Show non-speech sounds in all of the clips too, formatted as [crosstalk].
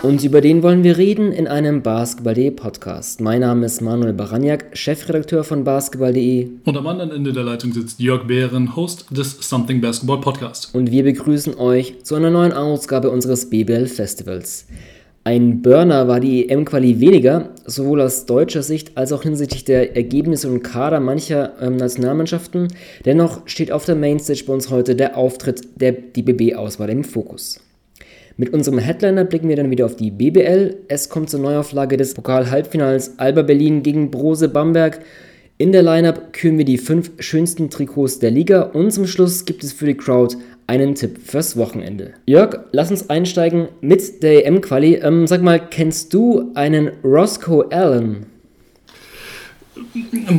Und über den wollen wir reden in einem Basketball.de Podcast. Mein Name ist Manuel Baraniak, Chefredakteur von Basketball.de. Und am anderen Ende der Leitung sitzt Jörg Behren, Host des Something Basketball Podcast. Und wir begrüßen euch zu einer neuen Ausgabe unseres BBL Festivals. Ein Burner war die EM-Quali weniger, sowohl aus deutscher Sicht als auch hinsichtlich der Ergebnisse und Kader mancher ähm, Nationalmannschaften. Dennoch steht auf der Mainstage bei uns heute der Auftritt der DBB-Auswahl im Fokus. Mit unserem Headliner blicken wir dann wieder auf die BBL. Es kommt zur Neuauflage des Pokal-Halbfinals Alba Berlin gegen Brose Bamberg. In der Lineup küren wir die fünf schönsten Trikots der Liga und zum Schluss gibt es für die Crowd einen Tipp fürs Wochenende. Jörg, lass uns einsteigen mit der EM-Quali. Ähm, sag mal, kennst du einen Roscoe Allen?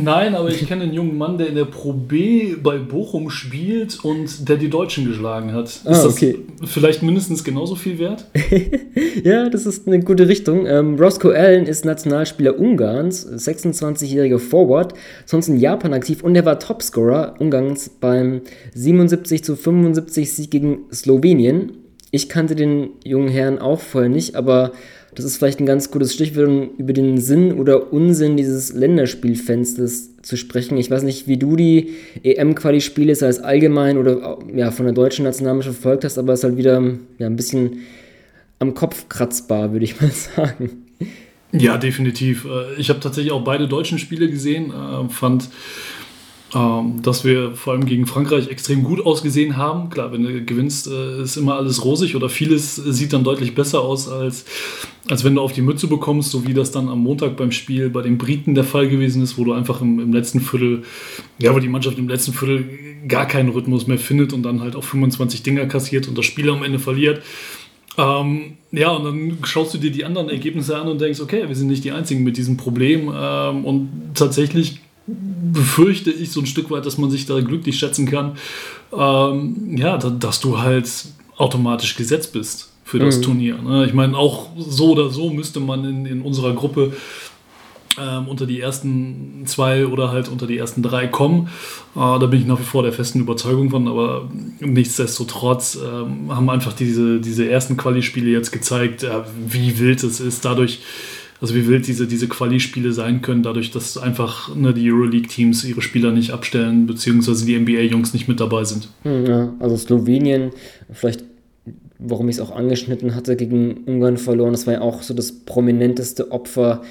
Nein, aber ich kenne einen jungen Mann, der in der Pro B bei Bochum spielt und der die Deutschen geschlagen hat. Ist ah, okay. das vielleicht mindestens genauso viel wert? [laughs] ja, das ist eine gute Richtung. Ähm, Roscoe Allen ist Nationalspieler Ungarns, 26-jähriger Forward, sonst in Japan aktiv und er war Topscorer Ungarns beim 77 zu 75 Sieg gegen Slowenien. Ich kannte den jungen Herrn auch vorher nicht, aber das ist vielleicht ein ganz gutes Stichwort, um über den Sinn oder Unsinn dieses Länderspielfensters zu sprechen. Ich weiß nicht, wie du die EM-Quali-Spiele, sei es allgemein oder ja, von der deutschen Nationalmannschaft verfolgt hast, aber es ist halt wieder ja, ein bisschen am Kopf kratzbar, würde ich [laughs] mal sagen. Ja, definitiv. Äh, ich habe tatsächlich auch beide deutschen Spiele gesehen, äh, fand ähm, dass wir vor allem gegen Frankreich extrem gut ausgesehen haben. Klar, wenn du gewinnst, äh, ist immer alles rosig oder vieles sieht dann deutlich besser aus, als, als wenn du auf die Mütze bekommst, so wie das dann am Montag beim Spiel bei den Briten der Fall gewesen ist, wo du einfach im, im letzten Viertel, ja, wo die Mannschaft im letzten Viertel gar keinen Rhythmus mehr findet und dann halt auch 25 Dinger kassiert und das Spiel am Ende verliert. Ähm, ja, und dann schaust du dir die anderen Ergebnisse an und denkst, okay, wir sind nicht die Einzigen mit diesem Problem. Ähm, und tatsächlich befürchte ich so ein Stück weit, dass man sich da glücklich schätzen kann, ähm, ja, dass du halt automatisch gesetzt bist für das mhm. Turnier. Ne? Ich meine, auch so oder so müsste man in, in unserer Gruppe ähm, unter die ersten zwei oder halt unter die ersten drei kommen. Äh, da bin ich nach wie vor der festen Überzeugung von, aber nichtsdestotrotz ähm, haben einfach diese, diese ersten Quali-Spiele jetzt gezeigt, äh, wie wild es ist. Dadurch also wie wild diese, diese Quali-Spiele sein können, dadurch, dass einfach ne, die Euroleague-Teams ihre Spieler nicht abstellen, beziehungsweise die NBA-Jungs nicht mit dabei sind. Hm, ja, also Slowenien, vielleicht warum ich es auch angeschnitten hatte, gegen Ungarn verloren. Das war ja auch so das prominenteste Opfer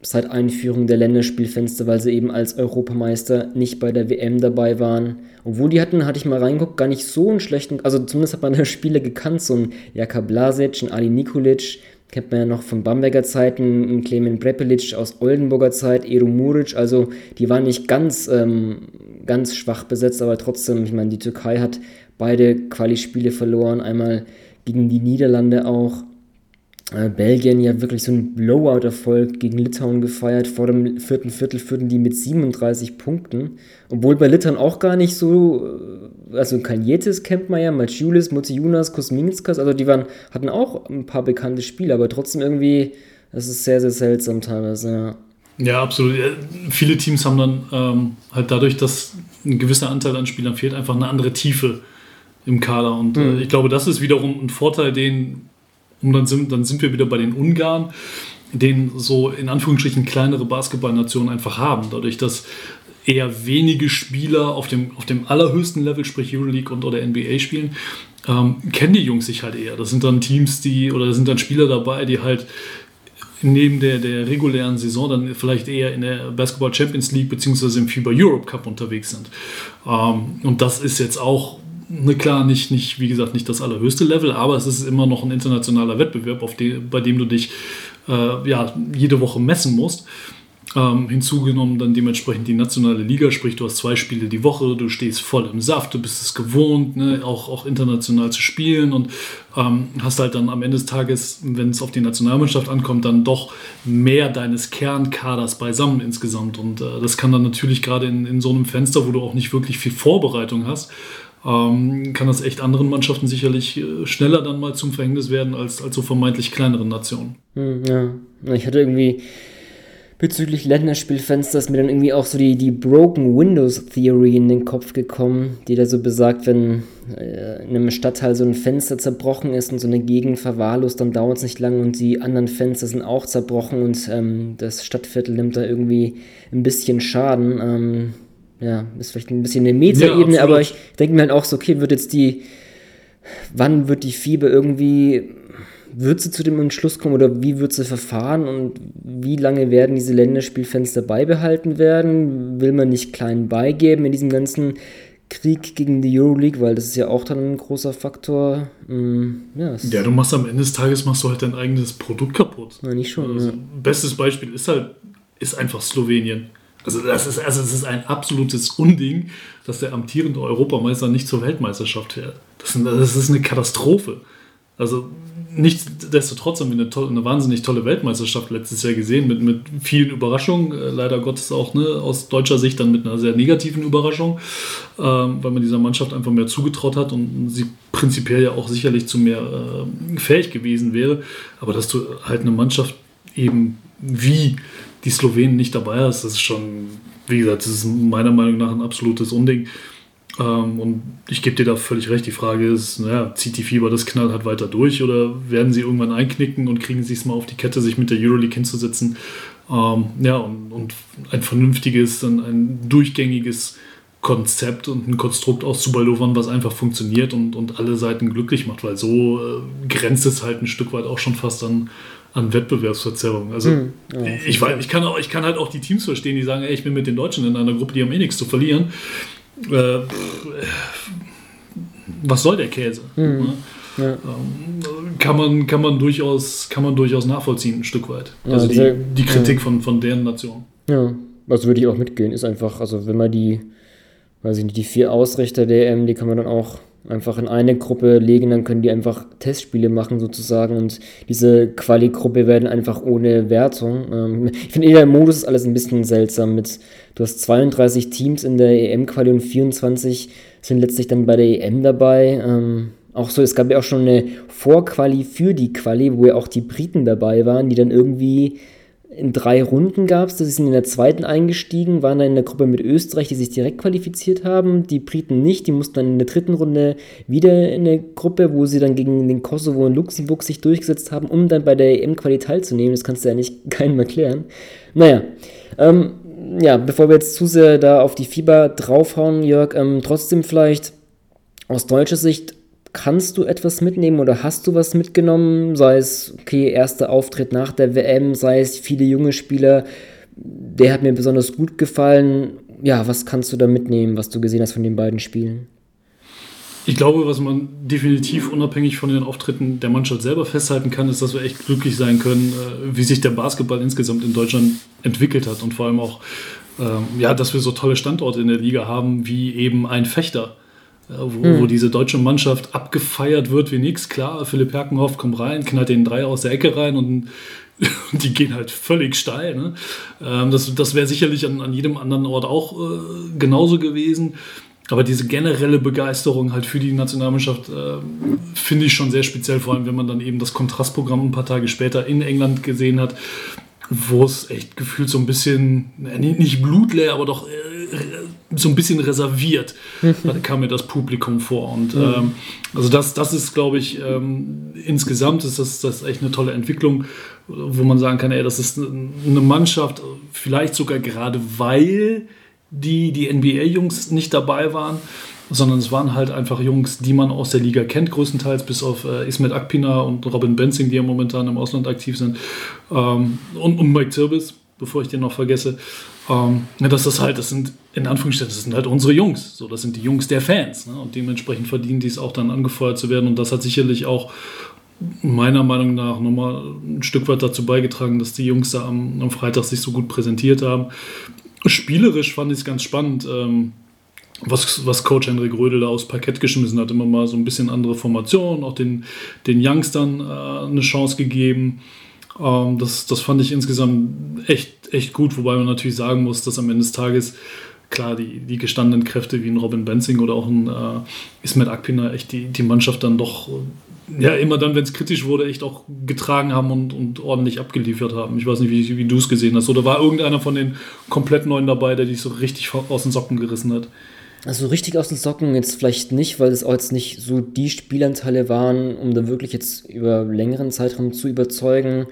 seit Einführung der Länderspielfenster, weil sie eben als Europameister nicht bei der WM dabei waren. Obwohl die hatten, hatte ich mal reingeguckt, gar nicht so einen schlechten, also zumindest hat man da [laughs] Spiele gekannt, so ein Jaka Blasic, ein Ali Nikolic, kennt man ja noch von Bamberger Zeiten, ein Clement Brepelic aus Oldenburger Zeit, Eru Muric, also die waren nicht ganz, ähm, ganz schwach besetzt, aber trotzdem, ich meine, die Türkei hat beide Quali-Spiele verloren, einmal gegen die Niederlande auch äh, Belgien ja wirklich so einen Blowout-Erfolg gegen Litauen gefeiert. Vor dem vierten Viertel führten die mit 37 Punkten. Obwohl bei Litauen auch gar nicht so, äh, also Kaljetis kennt man ja, Maciulis, Motijunas, Kosminskas, also die waren, hatten auch ein paar bekannte Spiele, aber trotzdem irgendwie, das ist sehr, sehr seltsam teilweise, ja. Ja, absolut. Viele Teams haben dann ähm, halt dadurch, dass ein gewisser Anteil an Spielern fehlt, einfach eine andere Tiefe im Kader. Und mhm. äh, ich glaube, das ist wiederum ein Vorteil, den und dann sind, dann sind wir wieder bei den Ungarn, den so in Anführungsstrichen kleinere Basketballnationen einfach haben. Dadurch, dass eher wenige Spieler auf dem, auf dem allerhöchsten Level, sprich Euroleague und oder NBA spielen, ähm, kennen die Jungs sich halt eher. Das sind dann Teams, die, oder sind dann Spieler dabei, die halt neben der, der regulären Saison dann vielleicht eher in der Basketball Champions League beziehungsweise im FIBA Europe Cup unterwegs sind. Ähm, und das ist jetzt auch ne, klar, nicht, nicht, wie gesagt, nicht das allerhöchste Level, aber es ist immer noch ein internationaler Wettbewerb, auf den, bei dem du dich äh, ja, jede Woche messen musst. Ähm, hinzugenommen dann dementsprechend die nationale Liga, sprich du hast zwei Spiele die Woche, du stehst voll im Saft, du bist es gewohnt, ne, auch, auch international zu spielen und ähm, hast halt dann am Ende des Tages, wenn es auf die Nationalmannschaft ankommt, dann doch mehr deines Kernkaders beisammen insgesamt und äh, das kann dann natürlich gerade in, in so einem Fenster, wo du auch nicht wirklich viel Vorbereitung hast, ähm, kann das echt anderen Mannschaften sicherlich äh, schneller dann mal zum Verhängnis werden als, als so vermeintlich kleineren Nationen. Hm, ja, ich hatte irgendwie bezüglich Länderspielfenster ist mir dann irgendwie auch so die, die Broken Windows Theory in den Kopf gekommen, die da so besagt, wenn äh, in einem Stadtteil so ein Fenster zerbrochen ist und so eine Gegend verwahrlost, dann dauert es nicht lang und die anderen Fenster sind auch zerbrochen und ähm, das Stadtviertel nimmt da irgendwie ein bisschen Schaden. Ähm, ja, ist vielleicht ein bisschen eine Metaebene, ja, aber ich denke mir halt auch so, okay, wird jetzt die, wann wird die Fieber irgendwie wird sie zu dem Entschluss kommen oder wie wird sie verfahren und wie lange werden diese Länderspielfenster beibehalten werden? Will man nicht klein beigeben in diesem ganzen Krieg gegen die Euroleague, weil das ist ja auch dann ein großer Faktor. Mm, ja, ja, du machst am Ende des Tages machst du halt dein eigenes Produkt kaputt. Ja, nicht schon. Also, ja. Bestes Beispiel ist halt ist einfach Slowenien. Also das ist also es ist ein absolutes Unding, dass der amtierende Europameister nicht zur Weltmeisterschaft fährt. Das, das ist eine Katastrophe. Also nichtsdestotrotz haben wir eine, tolle, eine, wahnsinnig tolle Weltmeisterschaft letztes Jahr gesehen, mit, mit vielen Überraschungen. Äh, leider Gottes auch ne, aus deutscher Sicht dann mit einer sehr negativen Überraschung, ähm, weil man dieser Mannschaft einfach mehr zugetraut hat und sie prinzipiell ja auch sicherlich zu mehr äh, fähig gewesen wäre. Aber dass du halt eine Mannschaft eben wie die Slowenen nicht dabei hast, das ist schon, wie gesagt, das ist meiner Meinung nach ein absolutes Unding. Ähm, und ich gebe dir da völlig recht. Die Frage ist, naja, zieht die Fieber das knallhart weiter durch oder werden sie irgendwann einknicken und kriegen sie es mal auf die Kette, sich mit der Euroleague hinzusetzen? Ähm, ja, und, und, ein vernünftiges, ein, ein durchgängiges Konzept und ein Konstrukt auszuballovern, was einfach funktioniert und, und alle Seiten glücklich macht, weil so äh, grenzt es halt ein Stück weit auch schon fast an, an Wettbewerbsverzerrung. Also hm, ja, ich, weiß, ich, kann auch, ich kann halt auch die Teams verstehen, die sagen, ey, ich bin mit den Deutschen in einer Gruppe, die haben eh nichts zu verlieren. Äh, was soll der Käse? Mhm. Ne? Ja. Ähm, kann, man, kann, man durchaus, kann man durchaus nachvollziehen, ein Stück weit. Also die, die Kritik ja. von, von deren Nation. Ja, also würde ich auch mitgehen. Ist einfach, also wenn man die, weiß ich nicht, die vier Ausrichter der EM, die kann man dann auch einfach in eine Gruppe legen, dann können die einfach Testspiele machen sozusagen und diese Quali-Gruppe werden einfach ohne Wertung. Ähm, ich finde, der Modus ist alles ein bisschen seltsam mit, du hast 32 Teams in der EM-Quali und 24 sind letztlich dann bei der EM dabei. Ähm, auch so, es gab ja auch schon eine Vorquali für die Quali, wo ja auch die Briten dabei waren, die dann irgendwie in drei Runden gab es, das sind in der zweiten eingestiegen, waren dann in der Gruppe mit Österreich, die sich direkt qualifiziert haben, die Briten nicht, die mussten dann in der dritten Runde wieder in eine Gruppe, wo sie dann gegen den Kosovo und Luxemburg sich durchgesetzt haben, um dann bei der EM-Quali teilzunehmen, das kannst du ja nicht [laughs] keinem erklären. Naja, ähm, ja, bevor wir jetzt zu sehr da auf die Fieber draufhauen, Jörg, ähm, trotzdem vielleicht aus deutscher Sicht kannst du etwas mitnehmen oder hast du was mitgenommen? Sei es, okay, erster Auftritt nach der WM, sei es viele junge Spieler, der hat mir besonders gut gefallen. Ja, was kannst du da mitnehmen, was du gesehen hast von den beiden Spielen? Ich glaube, was man definitiv unabhängig von den Auftritten der Mannschaft selber festhalten kann, ist, dass wir echt glücklich sein können, äh, wie sich der Basketball insgesamt in Deutschland entwickelt hat und vor allem auch, ähm, ja, dass wir so tolle Standorte in der Liga haben, wie eben ein Fechter wo, hm. wo, diese deutsche Mannschaft abgefeiert wird wie nichts. Klar, Philipp Herkenhoff kommt rein, knallt den drei aus der Ecke rein [laughs] und die gehen halt völlig steil. Ne? Ähm, das das wäre sicherlich an, an jedem anderen Ort auch äh, genauso gewesen. Aber diese generelle Begeisterung halt für die Nationalmannschaft äh, finde ich schon sehr speziell, vor allem wenn man dann eben das Kontrastprogramm ein paar Tage später in England gesehen hat, wo es echt gefühlt so ein bisschen, nicht blutleer, aber doch äh, so ein bisschen reserviert, da kam mir das Publikum vor. Und ähm, also das, das ist, glaube ich, ähm, insgesamt ist das, das echt eine tolle Entwicklung, wo man sagen kann, ey, das ist eine Mannschaft, vielleicht sogar gerade weil die, die NBA-Jungs nicht dabei waren, sondern es waren halt einfach Jungs, die man aus der Liga kennt, größtenteils, bis auf äh, Ismet Akpina und Robin Benzing, die ja momentan im Ausland aktiv sind, ähm, und, und Mike Zirbis, bevor ich den noch vergesse. Ähm, dass das halt, das sind in Anführungsstrichen, das sind halt unsere Jungs. So, das sind die Jungs der Fans. Ne? Und dementsprechend verdienen die es auch dann angefeuert zu werden. Und das hat sicherlich auch meiner Meinung nach nochmal ein Stück weit dazu beigetragen, dass die Jungs da am, am Freitag sich so gut präsentiert haben. Spielerisch fand ich es ganz spannend. Ähm, was, was Coach Henrik Rödel da aus Parkett geschmissen hat, immer mal so ein bisschen andere Formationen, auch den, den Youngstern äh, eine Chance gegeben. Ähm, das, das fand ich insgesamt echt, echt gut, wobei man natürlich sagen muss, dass am Ende des Tages klar, die, die gestandenen Kräfte wie ein Robin Benzing oder auch ein äh, Ismet Akpina echt die, die Mannschaft dann doch ja immer dann, wenn es kritisch wurde, echt auch getragen haben und, und ordentlich abgeliefert haben. Ich weiß nicht, wie, wie du es gesehen hast. Oder war irgendeiner von den komplett Neuen dabei, der dich so richtig aus den Socken gerissen hat? Also richtig aus den Socken jetzt vielleicht nicht, weil es auch jetzt nicht so die Spielanteile waren, um da wirklich jetzt über längeren Zeitraum zu überzeugen.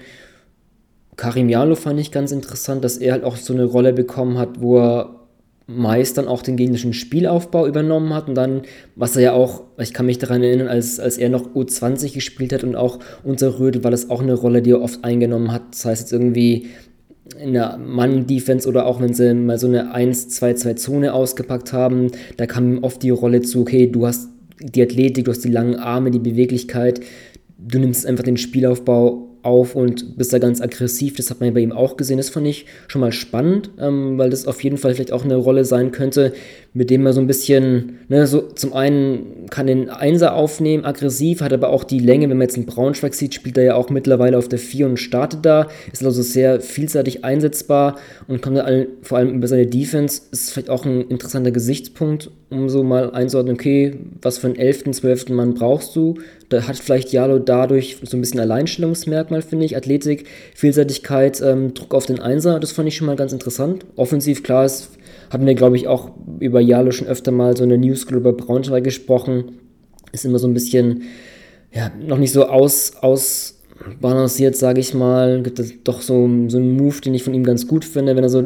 Karim Jalo fand ich ganz interessant, dass er halt auch so eine Rolle bekommen hat, wo er meist dann auch den gegnerischen Spielaufbau übernommen hat und dann, was er ja auch, ich kann mich daran erinnern, als, als er noch U20 gespielt hat und auch unter Rödel war das auch eine Rolle, die er oft eingenommen hat. Das heißt jetzt irgendwie in der Mann-Defense oder auch wenn sie mal so eine 1-2-2-Zone ausgepackt haben, da kam ihm oft die Rolle zu, okay, du hast die Athletik, du hast die langen Arme, die Beweglichkeit, du nimmst einfach den Spielaufbau auf und bist da ganz aggressiv. Das hat man bei ihm auch gesehen. Das fand ich schon mal spannend, ähm, weil das auf jeden Fall vielleicht auch eine Rolle sein könnte, mit dem er so ein bisschen, ne, so zum einen kann den Einser aufnehmen, aggressiv, hat aber auch die Länge. Wenn man jetzt einen Braunschweig sieht, spielt er ja auch mittlerweile auf der 4 und startet da. Ist also sehr vielseitig einsetzbar und kommt dann vor allem über seine Defense. Ist vielleicht auch ein interessanter Gesichtspunkt, um so mal einzuordnen, okay, was für einen 11., 12. Mann brauchst du? Da hat vielleicht Jalo dadurch so ein bisschen Alleinstellungsmerkmal, finde ich. Athletik, Vielseitigkeit, ähm, Druck auf den Einser, das fand ich schon mal ganz interessant. Offensiv, klar, es hatten wir, glaube ich, auch über Jalo schon öfter mal so eine Newsgroup über Braunschweig gesprochen. Ist immer so ein bisschen, ja, noch nicht so aus, ausbalanciert, sage ich mal. Gibt es doch so, so einen Move, den ich von ihm ganz gut finde, wenn er so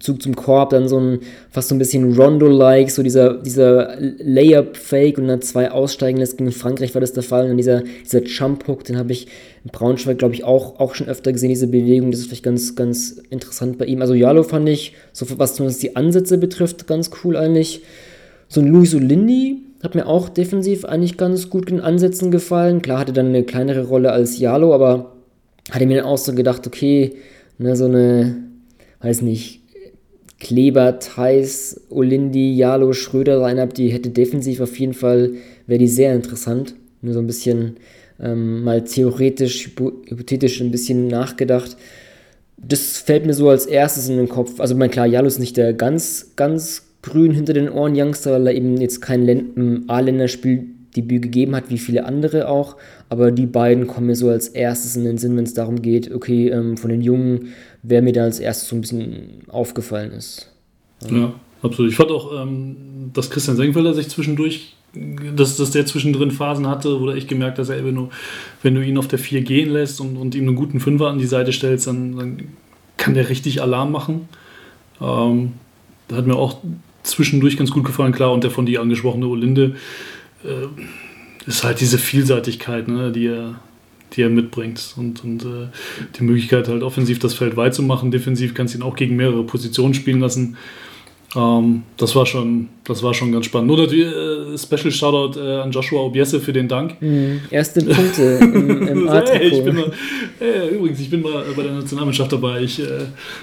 Zug zum Korb, dann so ein fast so ein bisschen Rondo-like, so dieser, dieser Layup-Fake und dann zwei aussteigen lässt. Gegen Frankreich war das der Fall. Und dann dieser, dieser Jump-Hook, den habe ich in Braunschweig, glaube ich, auch, auch schon öfter gesehen, diese Bewegung. Das ist vielleicht ganz, ganz interessant bei ihm. Also Jalo fand ich, so was zumindest die Ansätze betrifft, ganz cool eigentlich. So ein Luis Olindi hat mir auch defensiv eigentlich ganz gut in Ansätzen gefallen. Klar hatte dann eine kleinere Rolle als Jalo, aber hatte mir dann auch so gedacht, okay, ne, so eine, weiß nicht, Kleber, Theis, Olindi, Jalo, Schröder Line-Up, die hätte defensiv auf jeden Fall, wäre die sehr interessant. Nur so ein bisschen ähm, mal theoretisch, hypothetisch ein bisschen nachgedacht. Das fällt mir so als erstes in den Kopf. Also, mein klar, Jalo ist nicht der ganz, ganz grün hinter den Ohren Youngster, weil er eben jetzt kein A-Länderspieldebüt gegeben hat, wie viele andere auch. Aber die beiden kommen mir so als erstes in den Sinn, wenn es darum geht, okay, ähm, von den Jungen wer mir da als erstes so ein bisschen aufgefallen ist. Ja, ja absolut. Ich fand auch, ähm, dass Christian Senkfelder sich zwischendurch, dass, dass der zwischendrin Phasen hatte, wo er echt gemerkt hat, dass er, wenn du, wenn du ihn auf der 4 gehen lässt und, und ihm einen guten Fünfer an die Seite stellst, dann, dann kann der richtig Alarm machen. Ähm, da hat mir auch zwischendurch ganz gut gefallen, klar, und der von dir angesprochene Olinde äh, ist halt diese Vielseitigkeit, ne, die er die er mitbringt. Und, und äh, die Möglichkeit, halt offensiv das Feld weit zu machen, defensiv kannst du ihn auch gegen mehrere Positionen spielen lassen. Ähm, das, war schon, das war schon ganz spannend. Nur natürlich äh, Special Shoutout äh, an Joshua Obiese für den Dank. Mhm. Erste Punkte im, im [laughs] hey, ich bin mal, hey, Übrigens, ich bin mal bei der Nationalmannschaft dabei. Ich äh,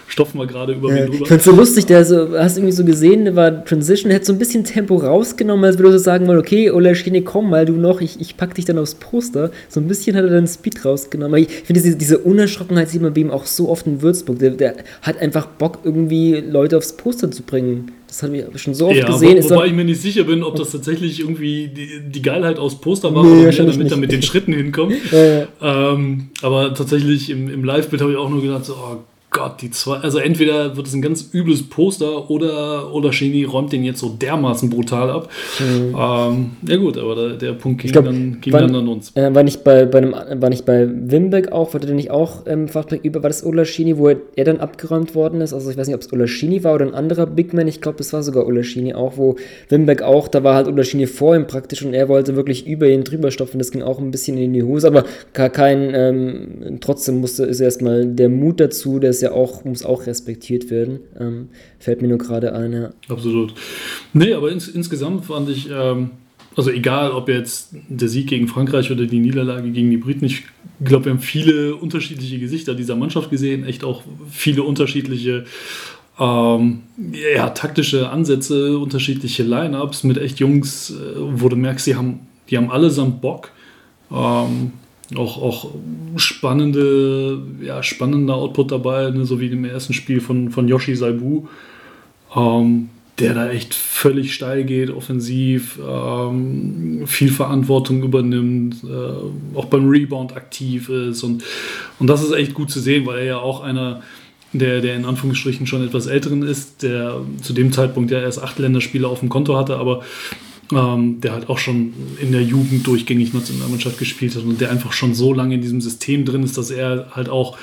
stopfe mal gerade über ja, mich drüber. Ich fand so lustig, der so, hast irgendwie so gesehen, der war Transition, hätte so ein bisschen Tempo rausgenommen, als würde er so sagen mal, okay, Ola Schiene, komm mal, du noch, ich, ich pack dich dann aufs Poster. So ein bisschen hat er dann Speed rausgenommen. Ich finde diese, diese Unerschrockenheit sieht man bei ihm auch so oft in Würzburg. Der, der hat einfach Bock, irgendwie Leute aufs Poster zu bringen. Das haben wir schon so oft ja, gesehen. Wo, wobei ich mir nicht sicher bin, ob das tatsächlich irgendwie die, die Geilheit aus Poster war nee, oder damit er mit den Schritten hinkommt. [laughs] ja, ja. Ähm, aber tatsächlich im, im Live-Bild habe ich auch nur gedacht, so, oh Gott, die zwei, also entweder wird es ein ganz übles Poster oder, oder Shinny räumt den jetzt so dermaßen brutal ab. Mhm. Ähm, ja gut, aber der, der Punkt ging, glaub, dann, ging war, dann an uns. Äh, war nicht bei, bei einem, war nicht bei Wimbeck auch, wurde der nicht auch ähm, Fachback über, war das Olaschini, wo er, er, dann abgeräumt worden ist? Also ich weiß nicht, ob es Olaschini war oder ein anderer Big Man, ich glaube, es war sogar Olaschini auch, wo Wimbeck auch, da war halt Olaschini vor ihm praktisch und er wollte wirklich über ihn drüber stopfen, das ging auch ein bisschen in die Hose, aber gar kein, ähm, trotzdem musste, ist erstmal der Mut dazu, der ist ja ja auch, muss auch respektiert werden. Ähm, fällt mir nur gerade ein, ja. Absolut. Nee, aber ins, insgesamt fand ich, ähm, also egal ob jetzt der Sieg gegen Frankreich oder die Niederlage gegen die Briten, ich glaube, wir haben viele unterschiedliche Gesichter dieser Mannschaft gesehen, echt auch viele unterschiedliche ähm, ja, taktische Ansätze, unterschiedliche Lineups mit echt Jungs, äh, wo du merkst, die haben, die haben allesamt Bock. Ähm, auch, auch spannende, ja, spannender Output dabei, ne, so wie im ersten Spiel von, von Yoshi Saibu. ähm, der da echt völlig steil geht, offensiv, ähm, viel Verantwortung übernimmt, äh, auch beim Rebound aktiv ist. Und, und das ist echt gut zu sehen, weil er ja auch einer der, der in Anführungsstrichen schon etwas älteren ist, der zu dem Zeitpunkt ja erst acht Länderspiele auf dem Konto hatte, aber ähm, der halt auch schon in der Jugend durchgängig Nationalmannschaft gespielt hat und der einfach schon so lange in diesem System drin ist, dass er halt auch,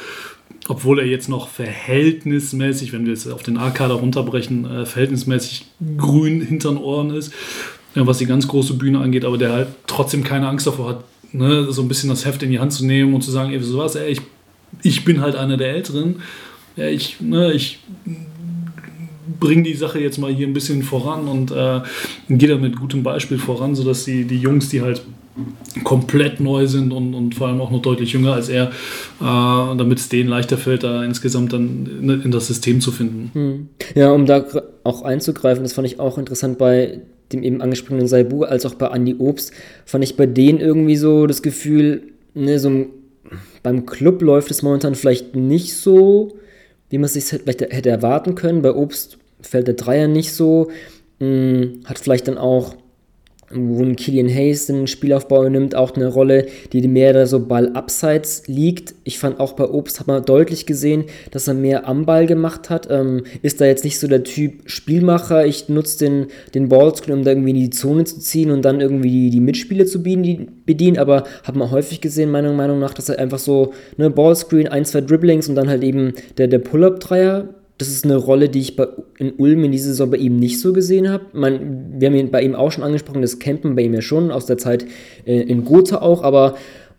obwohl er jetzt noch verhältnismäßig, wenn wir es auf den A-Kader runterbrechen, äh, verhältnismäßig grün hinter den Ohren ist, äh, was die ganz große Bühne angeht, aber der halt trotzdem keine Angst davor hat, ne, so ein bisschen das Heft in die Hand zu nehmen und zu sagen, ey, so was, ey, ich, ich bin halt einer der Älteren, ja, ich, ne, ich bringe die Sache jetzt mal hier ein bisschen voran und äh, gehe da mit gutem Beispiel voran, sodass die, die Jungs, die halt komplett neu sind und, und vor allem auch noch deutlich jünger als er, äh, damit es denen leichter fällt, da insgesamt dann in, in das System zu finden. Hm. Ja, um da auch einzugreifen, das fand ich auch interessant bei dem eben angesprochenen Saibu, als auch bei Andy Obst, fand ich bei denen irgendwie so das Gefühl, ne, so beim Club läuft es momentan vielleicht nicht so, wie man es sich hätte erwarten können. Bei Obst fällt der Dreier nicht so, hm, hat vielleicht dann auch wo ein Killian Hayes den Spielaufbau nimmt, auch eine Rolle, die mehr da so Ball abseits liegt. Ich fand auch bei Obst hat man deutlich gesehen, dass er mehr am Ball gemacht hat. Ähm, ist da jetzt nicht so der Typ Spielmacher, ich nutze den, den Ballscreen, um da irgendwie in die Zone zu ziehen und dann irgendwie die, die Mitspieler zu bedienen, aber hat man häufig gesehen, meiner Meinung nach, dass er einfach so, ne, Ballscreen, ein, zwei Dribblings und dann halt eben der, der Pull-Up-Dreier das ist eine Rolle, die ich bei, in Ulm in dieser Saison bei ihm nicht so gesehen habe. Wir haben ihn bei ihm auch schon angesprochen, das Campen bei ihm ja schon, aus der Zeit äh, in Gotha auch, aber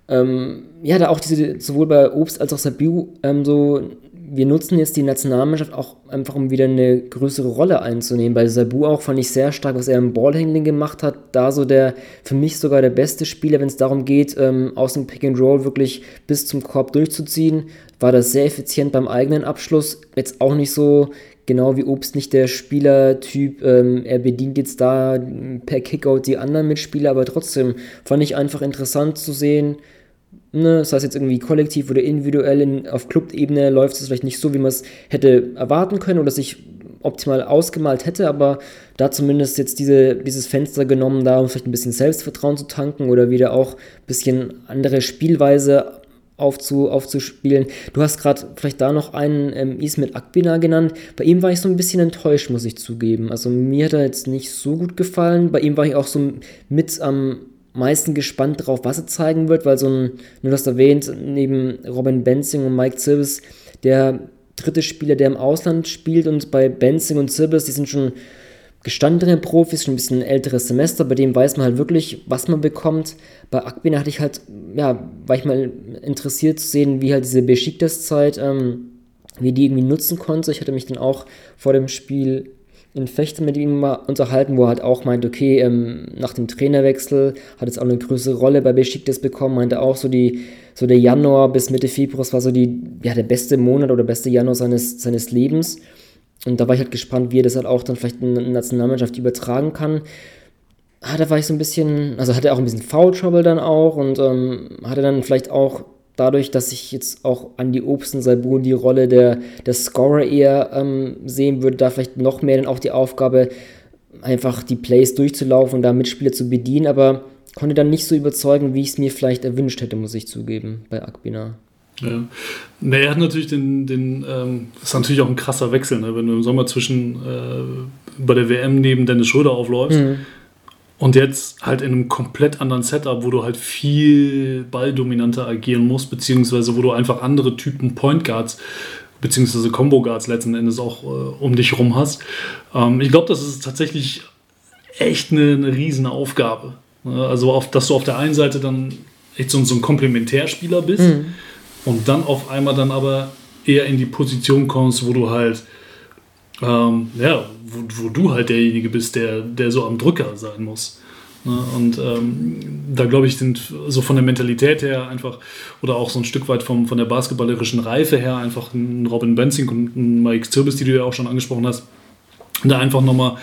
ähm, ja, da auch diese, sowohl bei Obst als auch Sabiu, ähm, so wir nutzen jetzt die Nationalmannschaft auch einfach, um wieder eine größere Rolle einzunehmen. Bei Sabu auch fand ich sehr stark, was er im Ballhandling gemacht hat. Da so der, für mich sogar der beste Spieler, wenn es darum geht, ähm, aus dem Pick and Roll wirklich bis zum Korb durchzuziehen. War das sehr effizient beim eigenen Abschluss. Jetzt auch nicht so genau wie Obst nicht der Spielertyp. Ähm, er bedient jetzt da per Kickout die anderen Mitspieler, aber trotzdem fand ich einfach interessant zu sehen, ne, das heißt jetzt irgendwie kollektiv oder individuell in, auf Clubebene läuft es vielleicht nicht so, wie man es hätte erwarten können oder sich optimal ausgemalt hätte, aber da zumindest jetzt diese, dieses Fenster genommen, da um vielleicht ein bisschen Selbstvertrauen zu tanken oder wieder auch ein bisschen andere Spielweise aufzu, aufzuspielen. Du hast gerade vielleicht da noch einen ähm, Ismet Akbina genannt. Bei ihm war ich so ein bisschen enttäuscht, muss ich zugeben. Also mir hat er jetzt nicht so gut gefallen. Bei ihm war ich auch so mit am meisten gespannt darauf, was er zeigen wird, weil so ein, nur das erwähnt, neben Robin Benzing und Mike Zirbis, der dritte Spieler, der im Ausland spielt und bei Benzing und Zirbis, die sind schon gestandene Profis, schon ein bisschen älteres Semester, bei dem weiß man halt wirklich, was man bekommt. Bei Akbina hatte ich halt, ja, war ich mal interessiert zu sehen, wie halt diese Besiktas-Zeit, ähm, wie die irgendwie nutzen konnte. Ich hatte mich dann auch vor dem Spiel in Fechten mit ihm unterhalten, wo er halt auch meint, okay, ähm, nach dem Trainerwechsel hat es auch eine größere Rolle bei Besiktas bekommen, meinte auch so die, so der Januar bis Mitte Februar war so die, ja, der beste Monat oder beste Januar seines, seines Lebens. Und da war ich halt gespannt, wie er das halt auch dann vielleicht in der Nationalmannschaft übertragen kann. Ah, da war ich so ein bisschen, also hatte er auch ein bisschen Foul Trouble dann auch und ähm, hatte dann vielleicht auch dadurch, dass ich jetzt auch an die Obst und Saibun die Rolle der, der Scorer eher ähm, sehen würde, da vielleicht noch mehr dann auch die Aufgabe, einfach die Plays durchzulaufen und da Mitspieler zu bedienen, aber konnte dann nicht so überzeugen, wie ich es mir vielleicht erwünscht hätte, muss ich zugeben, bei Akbina. Ja. Na, er hat natürlich den, den ähm, das ist natürlich auch ein krasser Wechsel, ne? wenn du im Sommer zwischen äh, bei der WM neben Dennis Schröder aufläufst. Mhm und jetzt halt in einem komplett anderen Setup, wo du halt viel balldominanter agieren musst, beziehungsweise wo du einfach andere Typen Point Guards beziehungsweise Combo Guards letzten Endes auch äh, um dich rum hast. Ähm, ich glaube, das ist tatsächlich echt eine, eine riesen Aufgabe. Also, auf, dass du auf der einen Seite dann echt so, so ein Komplementärspieler bist mhm. und dann auf einmal dann aber eher in die Position kommst, wo du halt ähm, ja, wo, wo, du halt derjenige bist, der, der so am Drücker sein muss. Ne? Und ähm, da glaube ich, sind so von der Mentalität her einfach oder auch so ein Stück weit vom, von der basketballerischen Reife her einfach ein Robin Benzing und ein Mike Zirbis, die du ja auch schon angesprochen hast, da einfach nochmal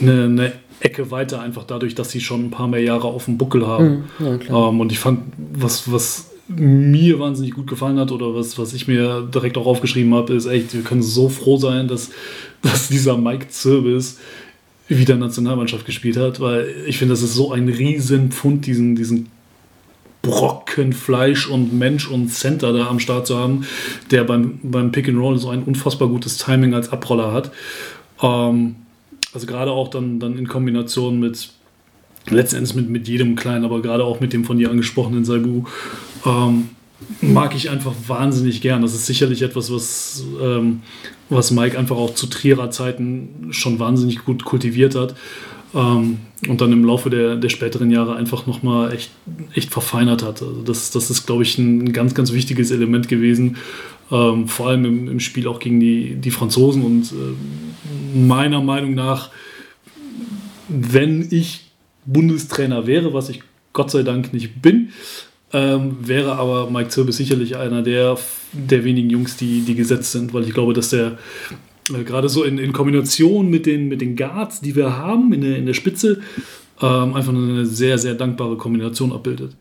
eine, eine Ecke weiter, einfach dadurch, dass sie schon ein paar mehr Jahre auf dem Buckel haben. Mhm, ja, ähm, und ich fand, was, was mir wahnsinnig gut gefallen hat oder was, was ich mir direkt auch aufgeschrieben habe, ist echt, wir können so froh sein, dass, [laughs] dass dieser Mike Zirbis wieder Nationalmannschaft gespielt hat, weil ich finde, das ist so ein Riesenpfund, diesen, diesen Brocken Fleisch und Mensch und Center da am Start zu haben, der beim, beim Pick and Roll so ein unfassbar gutes Timing als Abroller hat. Ähm, also gerade auch dann, dann in Kombination mit letzten Endes mit, mit jedem Kleinen, aber gerade auch mit dem von dir angesprochenen Saibu, ähm, mag ich einfach wahnsinnig gern. Das ist sicherlich etwas, was, ähm, was Mike einfach auch zu Trierer Zeiten schon wahnsinnig gut kultiviert hat. Ähm, und dann im Laufe der, der späteren Jahre einfach nochmal echt, echt verfeinert hat. Also das, das ist, glaube ich, ein ganz, ganz wichtiges Element gewesen. Ähm, vor allem im, im Spiel auch gegen die, die Franzosen. Und äh, meiner Meinung nach, wenn ich Bundestrainer wäre, was ich Gott sei Dank nicht bin, ähm, wäre aber Mike Zirbis sicherlich einer der, der wenigen Jungs, die, die gesetzt sind, weil ich glaube, dass der äh, gerade so in, in Kombination mit den, mit den Guards, die wir haben in der, in der Spitze, ähm, einfach eine sehr, sehr dankbare Kombination abbildet.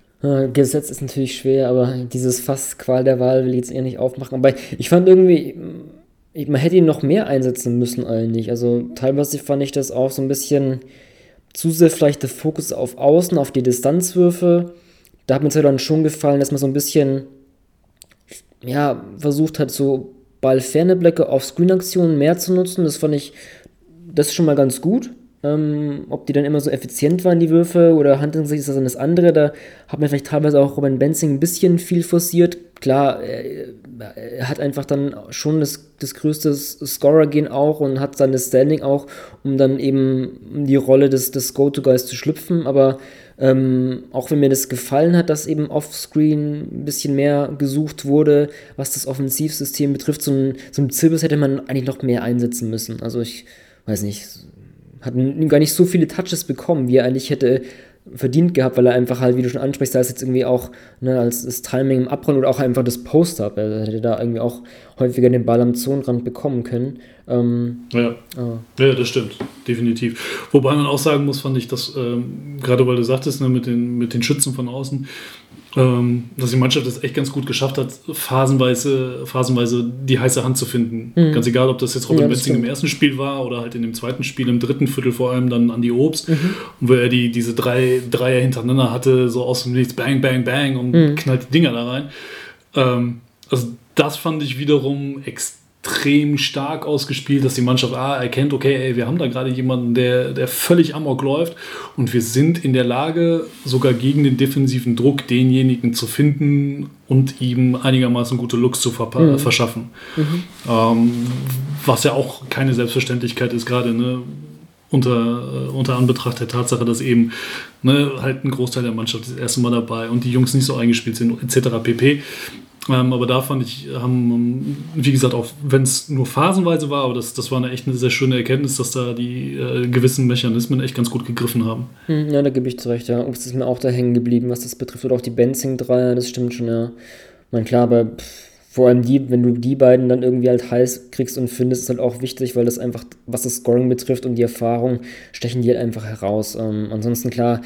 Gesetz ist natürlich schwer, aber dieses Fass Qual der Wahl will ich jetzt eher nicht aufmachen. Aber ich fand irgendwie, man hätte ihn noch mehr einsetzen müssen eigentlich. Also teilweise fand ich das auch so ein bisschen zu sehr vielleicht der Fokus auf Außen, auf die Distanzwürfe. Da hat mir dann schon gefallen, dass man so ein bisschen, ja, versucht hat, so ballferne Blöcke auf Screen-Aktionen mehr zu nutzen. Das fand ich, das ist schon mal ganz gut. Ähm, ob die dann immer so effizient waren, die Würfe, oder handlungsmäßig ist das dann das andere. Da hat man vielleicht teilweise auch Robin Benzing ein bisschen viel forciert. Klar, er, er hat einfach dann schon das, das größte Scorer-Gehen auch und hat dann das Standing auch, um dann eben die Rolle des, des Go-To-Guys zu schlüpfen. Aber ähm, auch wenn mir das gefallen hat, dass eben offscreen ein bisschen mehr gesucht wurde, was das Offensivsystem betrifft, so ein, so ein Zirbis hätte man eigentlich noch mehr einsetzen müssen. Also ich weiß nicht, hat gar nicht so viele Touches bekommen, wie er eigentlich hätte verdient gehabt, weil er einfach halt, wie du schon ansprichst, da ist jetzt irgendwie auch ne, als das Timing im Abrollen oder auch einfach das Post-Up. Er hätte da irgendwie auch häufiger den Ball am Zonenrand bekommen können. Ähm, ja. Ah. ja, das stimmt, definitiv. Wobei man auch sagen muss, fand ich, dass ähm, gerade weil du sagtest, ne, mit, den, mit den Schützen von außen, dass die Mannschaft das echt ganz gut geschafft hat, phasenweise, phasenweise die heiße Hand zu finden. Mhm. Ganz egal, ob das jetzt Robin ja, Metzing im ersten Spiel war oder halt in dem zweiten Spiel, im dritten Viertel vor allem dann an die Obst, mhm. wo er die, diese drei Dreier hintereinander hatte, so aus dem Nichts, bang, bang, bang und mhm. knallt die Dinger da rein. Ähm, also das fand ich wiederum extrem extrem stark ausgespielt, dass die Mannschaft A erkennt, okay, ey, wir haben da gerade jemanden, der, der völlig amok läuft und wir sind in der Lage, sogar gegen den defensiven Druck denjenigen zu finden und ihm einigermaßen gute Looks zu mhm. verschaffen. Mhm. Ähm, was ja auch keine Selbstverständlichkeit ist, gerade ne, unter, äh, unter Anbetracht der Tatsache, dass eben ne, halt ein Großteil der Mannschaft das erste Mal dabei und die Jungs nicht so eingespielt sind, etc. pp. Ähm, aber da fand ich, haben, wie gesagt, auch wenn es nur phasenweise war, aber das, das war eine echt eine sehr schöne Erkenntnis, dass da die äh, gewissen Mechanismen echt ganz gut gegriffen haben. Hm, ja, da gebe ich zurecht, ja. Ups ist mir auch da hängen geblieben, was das betrifft. Oder auch die Benzing-Dreier, das stimmt schon, ja. Ich meine, klar, aber pff, vor allem die, wenn du die beiden dann irgendwie halt heiß kriegst und findest, ist halt auch wichtig, weil das einfach, was das Scoring betrifft und die Erfahrung, stechen die halt einfach heraus. Ähm, ansonsten klar,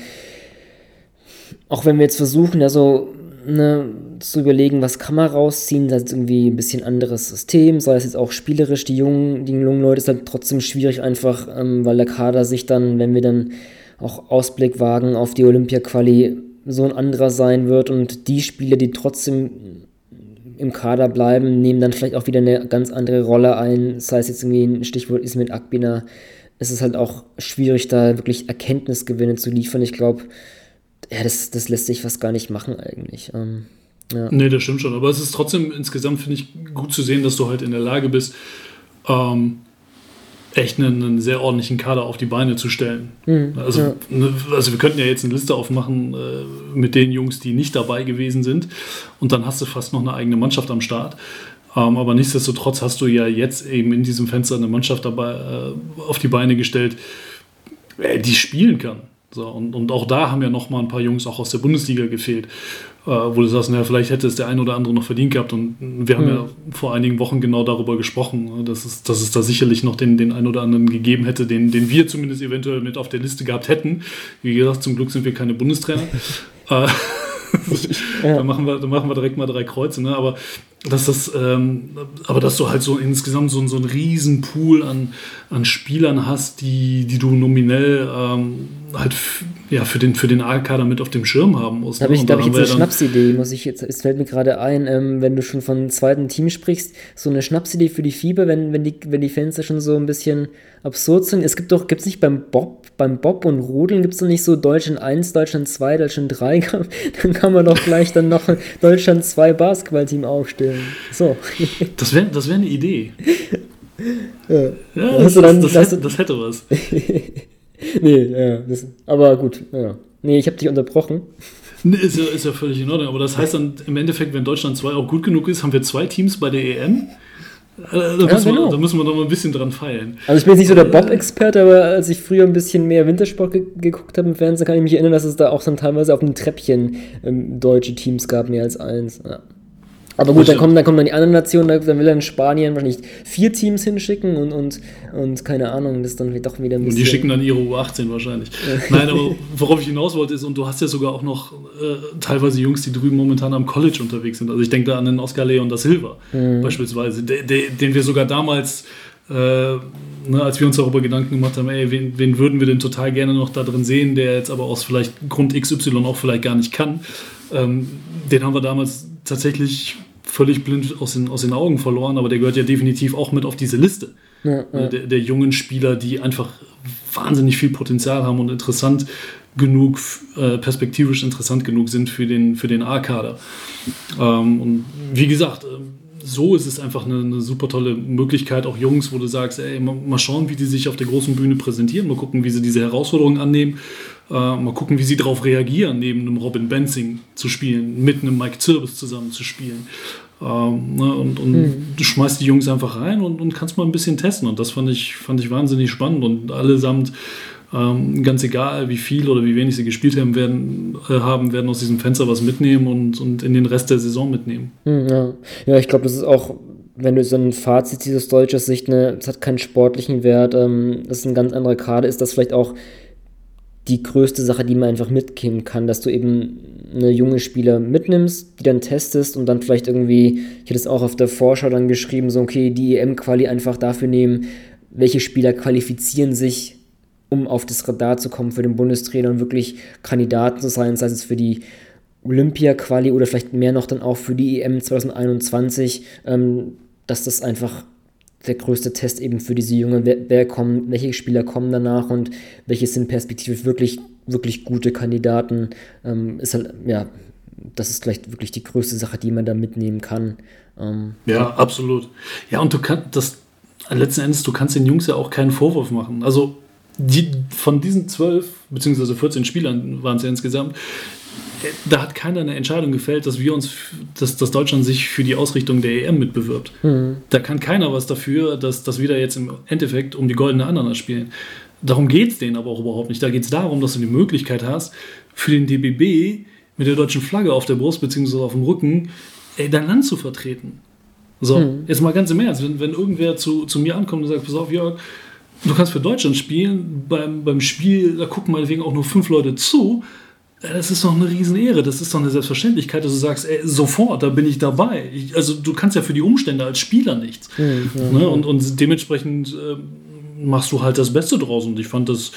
auch wenn wir jetzt versuchen, ja so ne, zu überlegen, was kann man rausziehen, das ist irgendwie ein bisschen anderes System, sei es jetzt auch spielerisch, die jungen, die jungen Leute ist halt trotzdem schwierig einfach, ähm, weil der Kader sich dann, wenn wir dann auch Ausblick wagen auf die Olympia-Quali, so ein anderer sein wird und die Spieler, die trotzdem im Kader bleiben, nehmen dann vielleicht auch wieder eine ganz andere Rolle ein, sei es jetzt irgendwie ein Stichwort ist mit Akbina, es ist halt auch schwierig, da wirklich Erkenntnisgewinne zu liefern. Ich glaube, ja, das, das lässt sich fast gar nicht machen eigentlich. Ähm, ja. Nee, das stimmt schon. Aber es ist trotzdem insgesamt, finde ich, gut zu sehen, dass du halt in der Lage bist, ähm, echt einen, einen, sehr ordentlichen Kader auf die Beine zu stellen. Mhm, also, ja. ne, also wir könnten ja jetzt eine Liste aufmachen äh, mit den Jungs, die nicht dabei gewesen sind. Und dann hast du fast noch eine eigene Mannschaft am Start. Ähm, aber nichtsdestotrotz hast du ja jetzt eben in diesem Fenster eine Mannschaft dabei äh, auf die Beine gestellt, äh, die spielen kann. So, und, und auch da haben ja noch mal ein paar Jungs auch aus der Bundesliga gefehlt, wo du sagst, naja, vielleicht hätte es der ein oder andere noch verdient gehabt. Und wir haben mhm. ja vor einigen Wochen genau darüber gesprochen, ne, dass es, dass es da sicherlich noch den, den einen oder anderen gegeben hätte, den, den wir zumindest eventuell mit auf der Liste gehabt hätten. Wie gesagt, zum Glück sind wir keine Bundestrainer. [laughs] äh, da, machen wir, da machen wir direkt mal drei Kreuze, ne? Aber dass das, ähm, aber dass du halt so insgesamt so, so einen riesen Pool an, an Spielern hast, die, die du nominell ähm, halt ja, für den, für den A-Kader mit auf dem Schirm haben musst. Da habe ich, da hab ich jetzt eine Schnapsidee, muss ich jetzt, es fällt mir gerade ein, ähm, wenn du schon von zweiten Team sprichst, so eine Schnapsidee für die Fieber, wenn, wenn, die, wenn die Fans da schon so ein bisschen absurd sind. Es gibt doch, gibt es nicht beim Bob, beim Bob und Rudeln, gibt es doch nicht so Deutschland 1, Deutschland 2, Deutschland 3, [laughs] dann kann man doch gleich dann noch Deutschland 2 Basketballteam aufstellen. So. [laughs] Das wäre das wär eine Idee. Ja, ja das, das, das, hätte, das hätte was. [laughs] [laughs] nee, ja, das, aber gut, ja. Nee, ich habe dich unterbrochen. Nee, ist ja, ist ja völlig in Ordnung. Aber das heißt dann im Endeffekt, wenn Deutschland 2 auch gut genug ist, haben wir zwei Teams bei der EM. Äh, da, ja, müssen genau. wir, da müssen wir noch mal ein bisschen dran feilen. Also ich bin jetzt nicht so der Bob-Experte, aber als ich früher ein bisschen mehr Wintersport ge geguckt habe im Fernsehen, kann ich mich erinnern, dass es da auch dann teilweise auf dem Treppchen ähm, deutsche Teams gab, mehr als eins. Ja. Aber gut, dann kommen, dann kommen dann die anderen Nationen, dann will dann Spanien wahrscheinlich vier Teams hinschicken und, und, und keine Ahnung, das dann doch wieder ein bisschen. Und die schicken dann ihre U18 wahrscheinlich. [laughs] Nein, aber worauf ich hinaus wollte ist, und du hast ja sogar auch noch äh, teilweise Jungs, die drüben momentan am College unterwegs sind. Also ich denke da an den Oscar Leon da Silva mhm. beispielsweise, de, de, den wir sogar damals. Äh, ne, als wir uns darüber Gedanken gemacht haben, ey, wen, wen, würden wir denn total gerne noch da drin sehen, der jetzt aber aus vielleicht Grund XY auch vielleicht gar nicht kann, ähm, den haben wir damals tatsächlich völlig blind aus den, aus den Augen verloren, aber der gehört ja definitiv auch mit auf diese Liste. Ja, ja. Der, der, jungen Spieler, die einfach wahnsinnig viel Potenzial haben und interessant genug, äh, perspektivisch interessant genug sind für den, für den A-Kader. Ähm, und wie gesagt, ähm, so ist es einfach eine, eine, super tolle Möglichkeit, auch Jungs, wo du sagst, ey, mal, schauen, wie die sich auf der großen Bühne präsentieren, mal gucken, wie sie diese Herausforderungen annehmen, äh, mal gucken, wie sie darauf reagieren, neben einem Robin Benzing zu spielen, mit einem Mike Zirbis zusammen zu spielen. Ähm, ne, und, und mhm. du schmeißt die Jungs einfach rein und, und, kannst mal ein bisschen testen. Und das fand ich, fand ich wahnsinnig spannend und allesamt ähm, ganz egal, wie viel oder wie wenig sie gespielt haben, werden, äh, haben, werden aus diesem Fenster was mitnehmen und, und in den Rest der Saison mitnehmen. Hm, ja, ja ich glaube, das ist auch, wenn du so ein Fazit siehst aus deutscher Sicht, ne, es hat keinen sportlichen Wert, ähm, das ist ein ganz anderer Kader, ist das vielleicht auch die größte Sache, die man einfach mitgeben kann, dass du eben eine junge Spieler mitnimmst, die dann testest und dann vielleicht irgendwie, ich hätte es auch auf der Vorschau dann geschrieben, so okay, die EM-Quali einfach dafür nehmen, welche Spieler qualifizieren sich um auf das Radar zu kommen für den Bundestrainer und wirklich Kandidaten zu sein, sei es für die Olympia-Quali oder vielleicht mehr noch dann auch für die EM 2021, ähm, dass das einfach der größte Test eben für diese Junge, wer, wer kommt, welche Spieler kommen danach und welche sind perspektivisch wirklich, wirklich gute Kandidaten, ähm, ist halt, ja, das ist vielleicht wirklich die größte Sache, die man da mitnehmen kann. Ähm, ja, absolut. Ja, und du kannst das letzten Endes, du kannst den Jungs ja auch keinen Vorwurf machen. Also die, von diesen zwölf, beziehungsweise 14 Spielern waren es ja insgesamt, da hat keiner eine Entscheidung gefällt, dass wir uns, dass, dass Deutschland sich für die Ausrichtung der EM mitbewirbt. Mhm. Da kann keiner was dafür, dass, dass wir da jetzt im Endeffekt um die goldene Ananas spielen. Darum geht es denen aber auch überhaupt nicht. Da geht es darum, dass du die Möglichkeit hast, für den DBB mit der deutschen Flagge auf der Brust bzw. auf dem Rücken ey, dein Land zu vertreten. So, mhm. jetzt mal ganz im Ernst, wenn, wenn irgendwer zu, zu mir ankommt und sagt, pass auf, Jörg, du kannst für Deutschland spielen, beim, beim Spiel, da gucken meinetwegen auch nur fünf Leute zu. Das ist doch eine Riesenehre, das ist doch eine Selbstverständlichkeit, dass du sagst, ey, sofort, da bin ich dabei. Ich, also du kannst ja für die Umstände als Spieler nichts. Mhm, ne? und, und dementsprechend äh, machst du halt das Beste draus. Und ich fand das,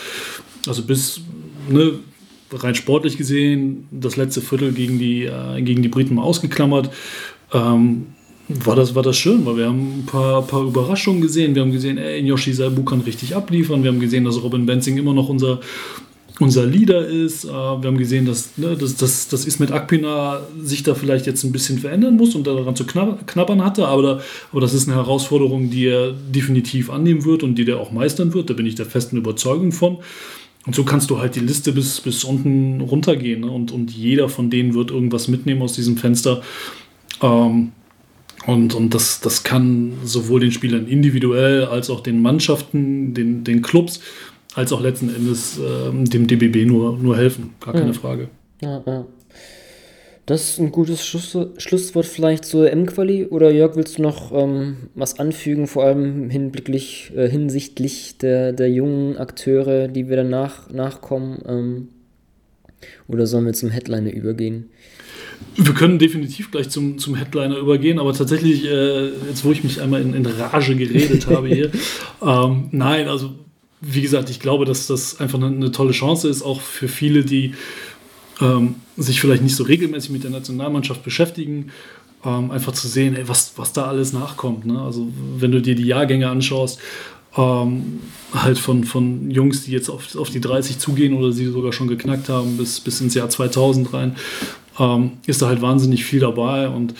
also bis, ne, rein sportlich gesehen, das letzte Viertel gegen die, äh, gegen die Briten mal ausgeklammert. Ähm, war das, war das schön, weil wir haben ein paar, paar Überraschungen gesehen. Wir haben gesehen, ey, Yoshi Saibu kann richtig abliefern. Wir haben gesehen, dass Robin Benzing immer noch unser, unser Leader ist. Äh, wir haben gesehen, dass, ne, dass, dass, dass Ismet Akpina sich da vielleicht jetzt ein bisschen verändern muss und daran zu knabbern hatte. Aber, da, aber das ist eine Herausforderung, die er definitiv annehmen wird und die der auch meistern wird. Da bin ich der festen Überzeugung von. Und so kannst du halt die Liste bis, bis unten runtergehen. Ne? Und, und jeder von denen wird irgendwas mitnehmen aus diesem Fenster. Ähm, und, und das, das kann sowohl den Spielern individuell als auch den Mannschaften, den, den Clubs, als auch letzten Endes äh, dem DBB nur, nur helfen. Gar keine ja. Frage. Ja, ja. Das ist ein gutes Schluss, Schlusswort vielleicht zur M-Quali. Oder Jörg, willst du noch ähm, was anfügen, vor allem hinblicklich, äh, hinsichtlich der, der jungen Akteure, die wir danach nachkommen? Ähm, oder sollen wir zum Headliner übergehen? wir können definitiv gleich zum, zum Headliner übergehen, aber tatsächlich, äh, jetzt wo ich mich einmal in, in Rage geredet [laughs] habe hier, ähm, nein, also wie gesagt, ich glaube, dass das einfach eine, eine tolle Chance ist, auch für viele, die ähm, sich vielleicht nicht so regelmäßig mit der Nationalmannschaft beschäftigen, ähm, einfach zu sehen, ey, was, was da alles nachkommt. Ne? Also wenn du dir die Jahrgänge anschaust, ähm, halt von, von Jungs, die jetzt auf, auf die 30 zugehen oder sie sogar schon geknackt haben, bis, bis ins Jahr 2000 rein, ähm, ist da halt wahnsinnig viel dabei und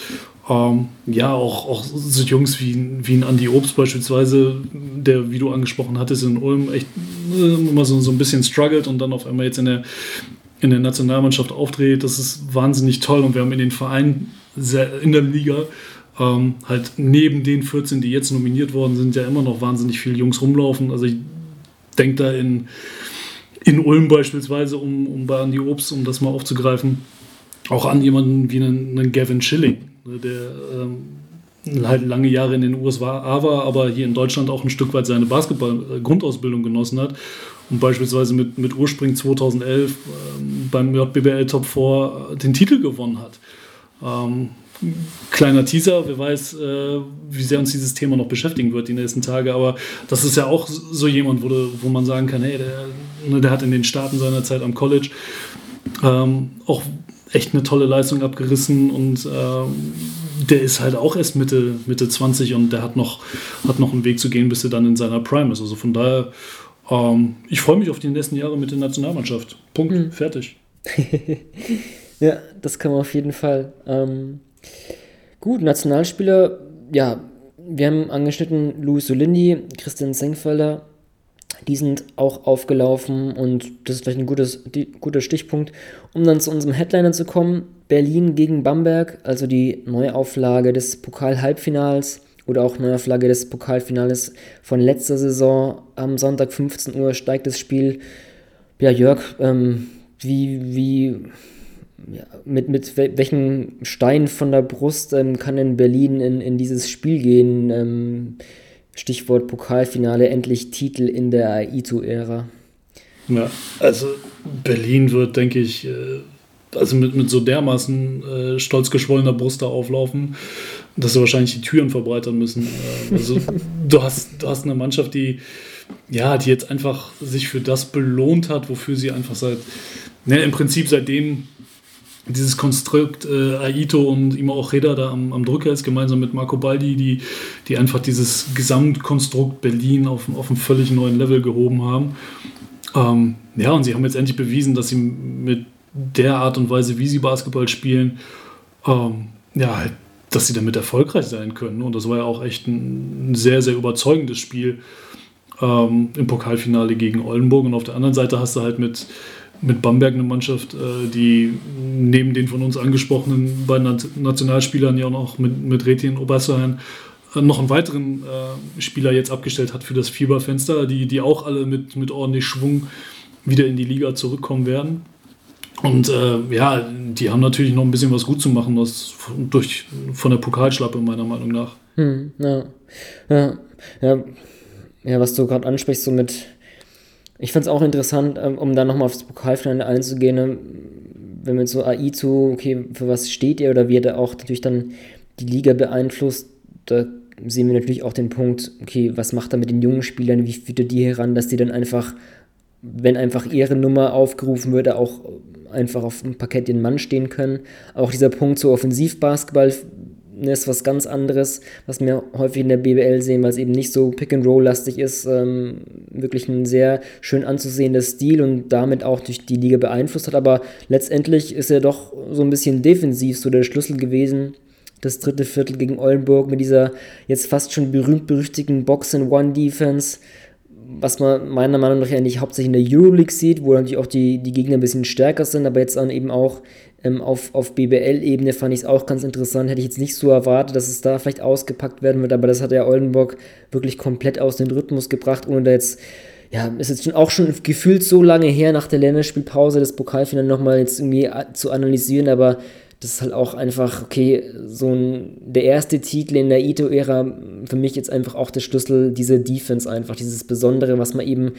ähm, ja, auch, auch so Jungs wie, wie ein Andy Obst beispielsweise, der, wie du angesprochen hattest, in Ulm echt äh, immer so, so ein bisschen struggelt und dann auf einmal jetzt in der, in der Nationalmannschaft aufdreht. Das ist wahnsinnig toll und wir haben in den Vereinen in der Liga ähm, halt neben den 14, die jetzt nominiert worden sind, ja immer noch wahnsinnig viele Jungs rumlaufen. Also ich denke da in, in Ulm beispielsweise, um, um bei Andy Obst, um das mal aufzugreifen, auch an jemanden wie einen, einen Gavin Schilling, ne, der ähm, halt lange Jahre in den USA war, aber hier in Deutschland auch ein Stück weit seine Basketball-Grundausbildung genossen hat und beispielsweise mit, mit Urspring 2011 ähm, beim JBL Top 4 den Titel gewonnen hat. Ähm, kleiner Teaser, wer weiß, äh, wie sehr uns dieses Thema noch beschäftigen wird die nächsten Tage, aber das ist ja auch so jemand, wo, wo man sagen kann, hey, der, ne, der hat in den Staaten seiner Zeit am College ähm, auch echt eine tolle Leistung abgerissen und ähm, der ist halt auch erst Mitte, Mitte 20 und der hat noch, hat noch einen Weg zu gehen, bis er dann in seiner Prime ist. Also von daher, ähm, ich freue mich auf die nächsten Jahre mit der Nationalmannschaft. Punkt, mhm. fertig. [laughs] ja, das kann man auf jeden Fall. Ähm, gut, Nationalspieler, ja, wir haben angeschnitten Louis Solindi, Christian Senkfelder, die sind auch aufgelaufen und das ist vielleicht ein gutes, die, guter Stichpunkt, um dann zu unserem Headliner zu kommen. Berlin gegen Bamberg, also die Neuauflage des Pokal-Halbfinals oder auch Neuauflage des Pokalfinales von letzter Saison. Am Sonntag 15 Uhr steigt das Spiel. Ja, Jörg, ähm, wie, wie, ja, mit, mit welchen Steinen von der Brust ähm, kann in Berlin in, in dieses Spiel gehen? Ähm, Stichwort Pokalfinale, endlich Titel in der Aito-Ära. Ja, also Berlin wird, denke ich, äh, also mit, mit so dermaßen äh, stolz geschwollener Brust da auflaufen, dass sie wahrscheinlich die Türen verbreitern müssen. Äh, also [laughs] du hast, du hast eine Mannschaft, die ja, die jetzt einfach sich für das belohnt hat, wofür sie einfach seit, ne, im Prinzip seitdem dieses Konstrukt äh, Aito und Ima Ojeda da am, am Drücker ist, gemeinsam mit Marco Baldi, die, die einfach dieses Gesamtkonstrukt Berlin auf, auf einen völlig neuen Level gehoben haben. Ähm, ja, und sie haben jetzt endlich bewiesen, dass sie mit der Art und Weise, wie sie Basketball spielen, ähm, ja, halt, dass sie damit erfolgreich sein können. Und das war ja auch echt ein, ein sehr, sehr überzeugendes Spiel ähm, im Pokalfinale gegen Oldenburg. Und auf der anderen Seite hast du halt mit mit Bamberg eine Mannschaft, äh, die neben den von uns angesprochenen beiden Nationalspielern ja auch mit, mit Retin Oberstein äh, noch einen weiteren äh, Spieler jetzt abgestellt hat für das Fieberfenster, die, die auch alle mit, mit ordentlich Schwung wieder in die Liga zurückkommen werden. Und äh, ja, die haben natürlich noch ein bisschen was gut zu machen, was durch, von der Pokalschlappe, meiner Meinung nach. Hm, ja. Ja, ja. ja, was du gerade ansprichst, so mit ich fand es auch interessant, ähm, um dann nochmal aufs Pokalfinale einzugehen, ähm, wenn man so AI zu, okay, für was steht er oder wie er auch natürlich dann die Liga beeinflusst, da sehen wir natürlich auch den Punkt, okay, was macht er mit den jungen Spielern, wie führt er die heran, dass die dann einfach, wenn einfach ihre Nummer aufgerufen wird, auch einfach auf dem Parkett den Mann stehen können. Auch dieser Punkt so Offensivbasketball Ist was ganz anderes, was wir häufig in der BBL sehen, weil es eben nicht so Pick-and-Roll-lastig ist. Ähm, wirklich ein sehr schön anzusehender Stil und damit auch durch die Liga beeinflusst hat. Aber letztendlich ist er doch so ein bisschen defensiv so der Schlüssel gewesen. Das dritte Viertel gegen Oldenburg mit dieser jetzt fast schon berühmt-berüchtigten Box-and-One-Defense was man meiner Meinung nach nicht hauptsächlich in der Euroleague sieht, wo natürlich auch die, die Gegner ein bisschen stärker sind, aber jetzt dann eben auch ähm, auf, auf BBL-Ebene fand ich es auch ganz interessant. Hätte ich jetzt nicht so erwartet, dass es da vielleicht ausgepackt werden wird, aber das hat ja Oldenburg wirklich komplett aus dem Rhythmus gebracht, ohne da jetzt, ja, ist jetzt schon auch schon gefühlt so lange her nach der Länderspielpause das Pokalfinale nochmal jetzt irgendwie zu analysieren, aber das ist halt auch einfach, okay, so ein, der erste Titel in der Ito-Ära für mich jetzt einfach auch der Schlüssel, diese Defense einfach, dieses Besondere, was man eben,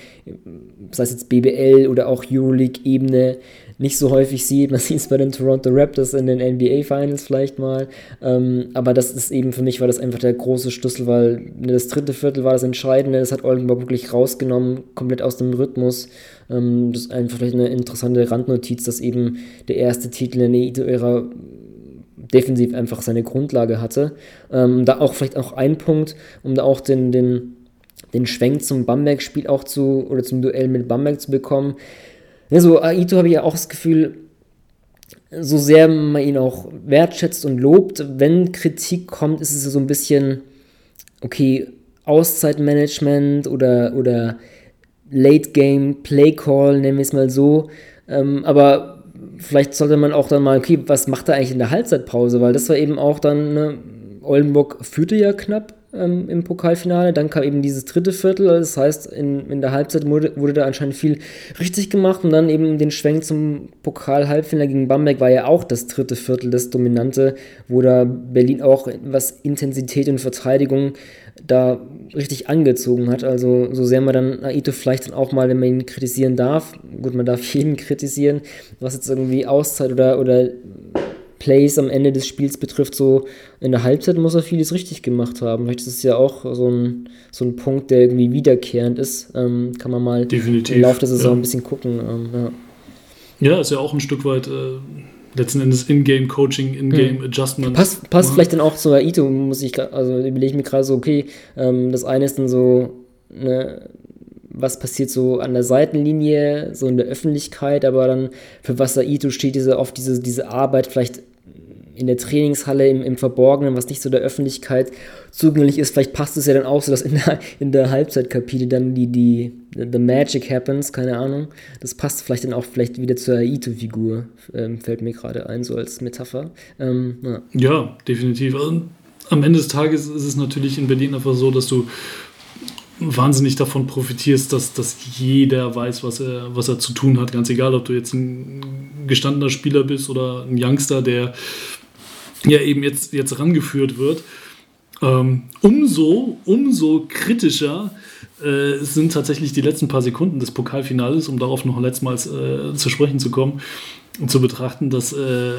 sei es jetzt BBL oder auch Euroleague-Ebene, nicht so häufig sieht. Man [laughs] sieht es bei den Toronto Raptors in den NBA Finals vielleicht mal. Ähm, aber das ist eben für mich war das einfach der große Schlüssel, weil ne, das dritte Viertel war das Entscheidende. Das hat Oldenburg wirklich rausgenommen, komplett aus dem Rhythmus. Ähm, das ist einfach vielleicht eine interessante Randnotiz, dass eben der erste Titel in der Neito-Ära defensiv einfach seine Grundlage hatte. Ähm, da auch vielleicht auch ein Punkt, um da auch den, den, den Schwenk zum Bamberg-Spiel auch zu, oder zum Duell mit Bamberg zu bekommen. Ja, so Aito habe ich ja auch das Gefühl, so sehr man ihn auch wertschätzt und lobt, wenn Kritik kommt, ist es so ein bisschen, okay, Auszeitmanagement oder, oder Late Game Play Call, nennen wir es mal so. Ähm, aber vielleicht sollte man auch dann mal, okay, was macht er eigentlich in der Halbzeitpause? Weil das war eben auch dann, ne, Oldenburg führte ja knapp ähm, im Pokalfinale. Dann kam eben dieses dritte Viertel. Das heißt, in, in der Halbzeit wurde, wurde da anscheinend viel richtig gemacht. Und dann eben den Schwenk zum Pokal-Halbfinale gegen Bamberg war ja auch das dritte Viertel, das Dominante, wo da Berlin auch was Intensität und Verteidigung da richtig angezogen hat. Also so sehr man dann Aito vielleicht dann auch mal, wenn man ihn kritisieren darf, gut, man darf [laughs] jeden kritisieren, was jetzt irgendwie Auszeit oder, oder Plays am Ende des Spiels betrifft, so in der Halbzeit muss er vieles richtig gemacht haben. Vielleicht ist es ja auch so ein, so ein Punkt, der irgendwie wiederkehrend ist. Ähm, kann man mal Definitiv, im Laufe der Saison ja. ein bisschen gucken. Ähm, ja. Ja, ist ja auch ein Stück weit äh, letzten Endes In-Game-Coaching, In-Game-Adjustment. Passt, passt Ja. vielleicht dann auch zu Aito, muss ich, also überlege ich mir gerade so, okay, ähm, das eine ist dann so, ne, was passiert so an der Seitenlinie, so in der Öffentlichkeit, aber dann für was Aito steht, diese, oft diese, diese Arbeit vielleicht in der Trainingshalle im, im Verborgenen, was nicht so der Öffentlichkeit zugänglich ist. Vielleicht passt es ja dann auch so, dass in der, in der Halbzeitkapite dann die, die The Magic happens, keine Ahnung. Das passt vielleicht dann auch vielleicht wieder zur Aito-Figur, ähm, fällt mir gerade ein, so als Metapher. Ähm, ja. Ja, definitiv. Also, am Ende des Tages ist es natürlich in Berlin einfach so, dass du wahnsinnig davon profitierst, dass, dass jeder weiß, was er, was er zu tun hat. Ganz egal, ob du jetzt ein gestandener Spieler bist oder ein Youngster, der ja eben jetzt, jetzt rangeführt wird. Ähm, umso, umso kritischer äh, sind tatsächlich die letzten paar Sekunden des Pokalfinales, um darauf noch letztmals äh, zu sprechen zu kommen zu betrachten, dass äh,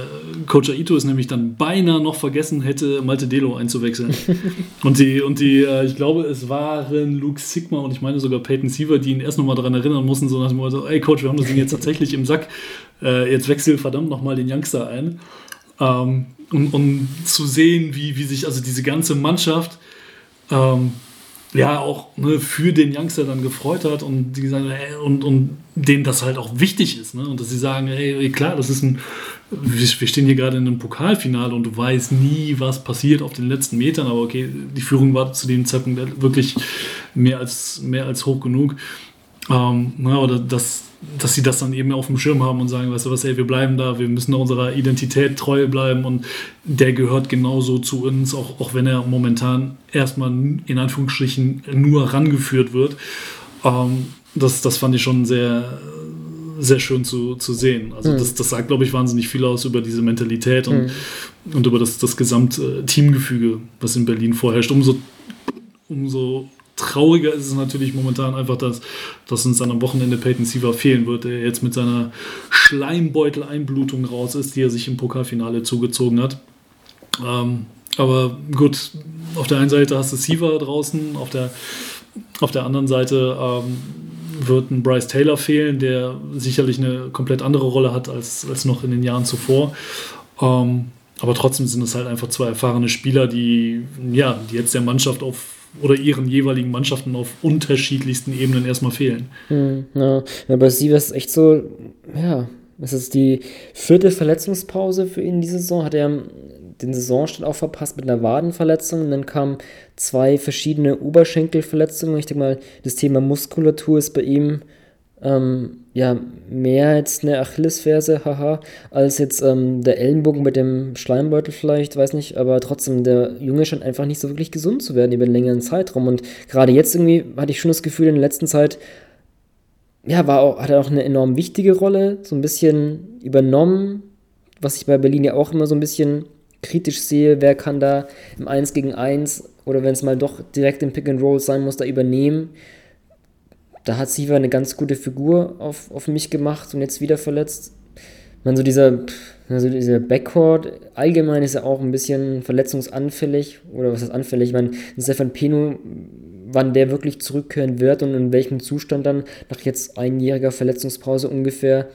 Coach Aito es nämlich dann beinahe noch vergessen hätte, Malte Delo einzuwechseln. [laughs] und die, und die äh, ich glaube, es waren Luke Sigma und ich meine sogar Peyton Siever, die ihn erst nochmal daran erinnern mussten, so nach dem Motto, ey Coach, wir haben das Ding jetzt tatsächlich im Sack, äh, jetzt wechsel verdammt nochmal den Youngster ein. Ähm, um, um zu sehen, wie, wie sich also diese ganze Mannschaft ähm, ja auch ne, für den Youngster dann gefreut hat und die sagen, ey, und, und denen das halt auch wichtig ist. Ne? Und dass sie sagen, ey, klar, das ist ein, wir, stehen hier gerade in einem Pokalfinale und du weißt nie, was passiert auf den letzten Metern, aber okay, die Führung war zu dem Zeitpunkt wirklich mehr als, mehr als hoch genug. Ähm, na, oder dass, dass sie das dann eben auf dem Schirm haben und sagen, weißt du was, ey, wir bleiben da, wir müssen unserer Identität treu bleiben und der gehört genauso zu uns, auch, auch wenn er momentan erstmal in Anführungsstrichen nur rangeführt wird. Ähm, das, das fand ich schon sehr, sehr schön zu, zu sehen. Also das, das sagt, glaube ich, wahnsinnig viel aus über diese Mentalität und, und über das, das Gesamt-Teamgefüge, was in Berlin vorherrscht. Umso, umso trauriger ist es natürlich momentan einfach, dass, dass uns dann am Wochenende Peyton Siever fehlen wird, der jetzt mit seiner Schleimbeutel-Einblutung raus ist, die er sich im Pokalfinale zugezogen hat. Ähm, aber gut, auf der einen Seite hast du Siever draußen, auf der, auf der anderen Seite ähm, wird ein Bryce Taylor fehlen, der sicherlich eine komplett andere Rolle hat als, als noch in den Jahren zuvor. Ähm, aber trotzdem sind es halt einfach zwei erfahrene Spieler, die, ja, die jetzt der Mannschaft auf oder ihren jeweiligen Mannschaften auf unterschiedlichsten Ebenen erstmal fehlen. Hm, ja, bei Sievers ist echt so, ja, es ist die vierte Verletzungspause für ihn diese Saison. Hat er den Saisonstart auch verpasst mit einer Wadenverletzung. Und dann kamen zwei verschiedene Oberschenkelverletzungen. Ich denke mal, das Thema Muskulatur ist bei ihm ähm, ja mehr als eine Achillesferse, haha, als jetzt ähm, der Ellenbogen mit dem Schleimbeutel vielleicht, weiß nicht, aber trotzdem, der Junge scheint einfach nicht so wirklich gesund zu werden über einen längeren Zeitraum. Und gerade jetzt irgendwie hatte ich schon das Gefühl, in der letzten Zeit, ja, war auch, hat er auch eine enorm wichtige Rolle, so ein bisschen übernommen, was ich bei Berlin ja auch immer so ein bisschen kritisch sehe, wer kann da im 1 gegen 1 oder wenn es mal doch direkt im Pick and Roll sein muss, da übernehmen. Da hat Siva eine ganz gute Figur auf, auf mich gemacht und jetzt wieder verletzt. Man so dieser, also dieser Backcourt allgemein ist ja auch ein bisschen verletzungsanfällig oder was ist anfällig? Ich meine, Stefan Pino, wann der wirklich zurückkehren wird und in welchem Zustand dann nach jetzt einjähriger Verletzungspause ungefähr,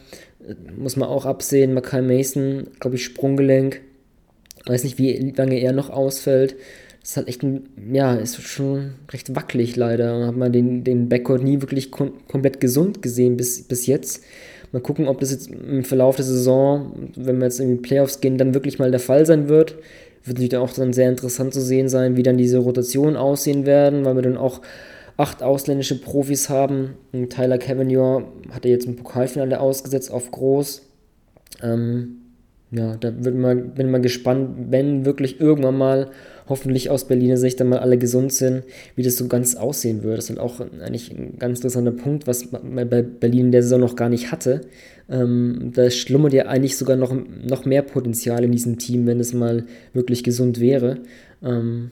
muss man auch absehen. Makai Mason, glaube ich, Sprunggelenk. Weiß nicht, wie lange er noch ausfällt. Ist halt echt ein, ja, ist schon recht wackelig leider. Hat man den, den Backcourt nie wirklich kom komplett gesund gesehen bis, bis jetzt. Mal gucken, ob das jetzt im Verlauf der Saison, wenn wir jetzt in die Playoffs gehen, dann wirklich mal der Fall sein wird. Wird natürlich auch dann sehr interessant zu sehen sein, wie dann diese Rotationen aussehen werden, weil wir dann auch acht ausländische Profis haben. Und Tyler hat er jetzt im Pokalfinale ausgesetzt auf Groß. Ähm, ja, da bin bin mal gespannt, wenn wirklich irgendwann mal hoffentlich aus Berliner Sicht dann mal alle gesund sind, wie das so ganz aussehen würde. Das ist halt auch eigentlich ein ganz interessanter Punkt, was man bei Berlin in der Saison noch gar nicht hatte. Ähm, da schlummert ja eigentlich sogar noch, noch mehr Potenzial in diesem Team, wenn es mal wirklich gesund wäre. Ähm,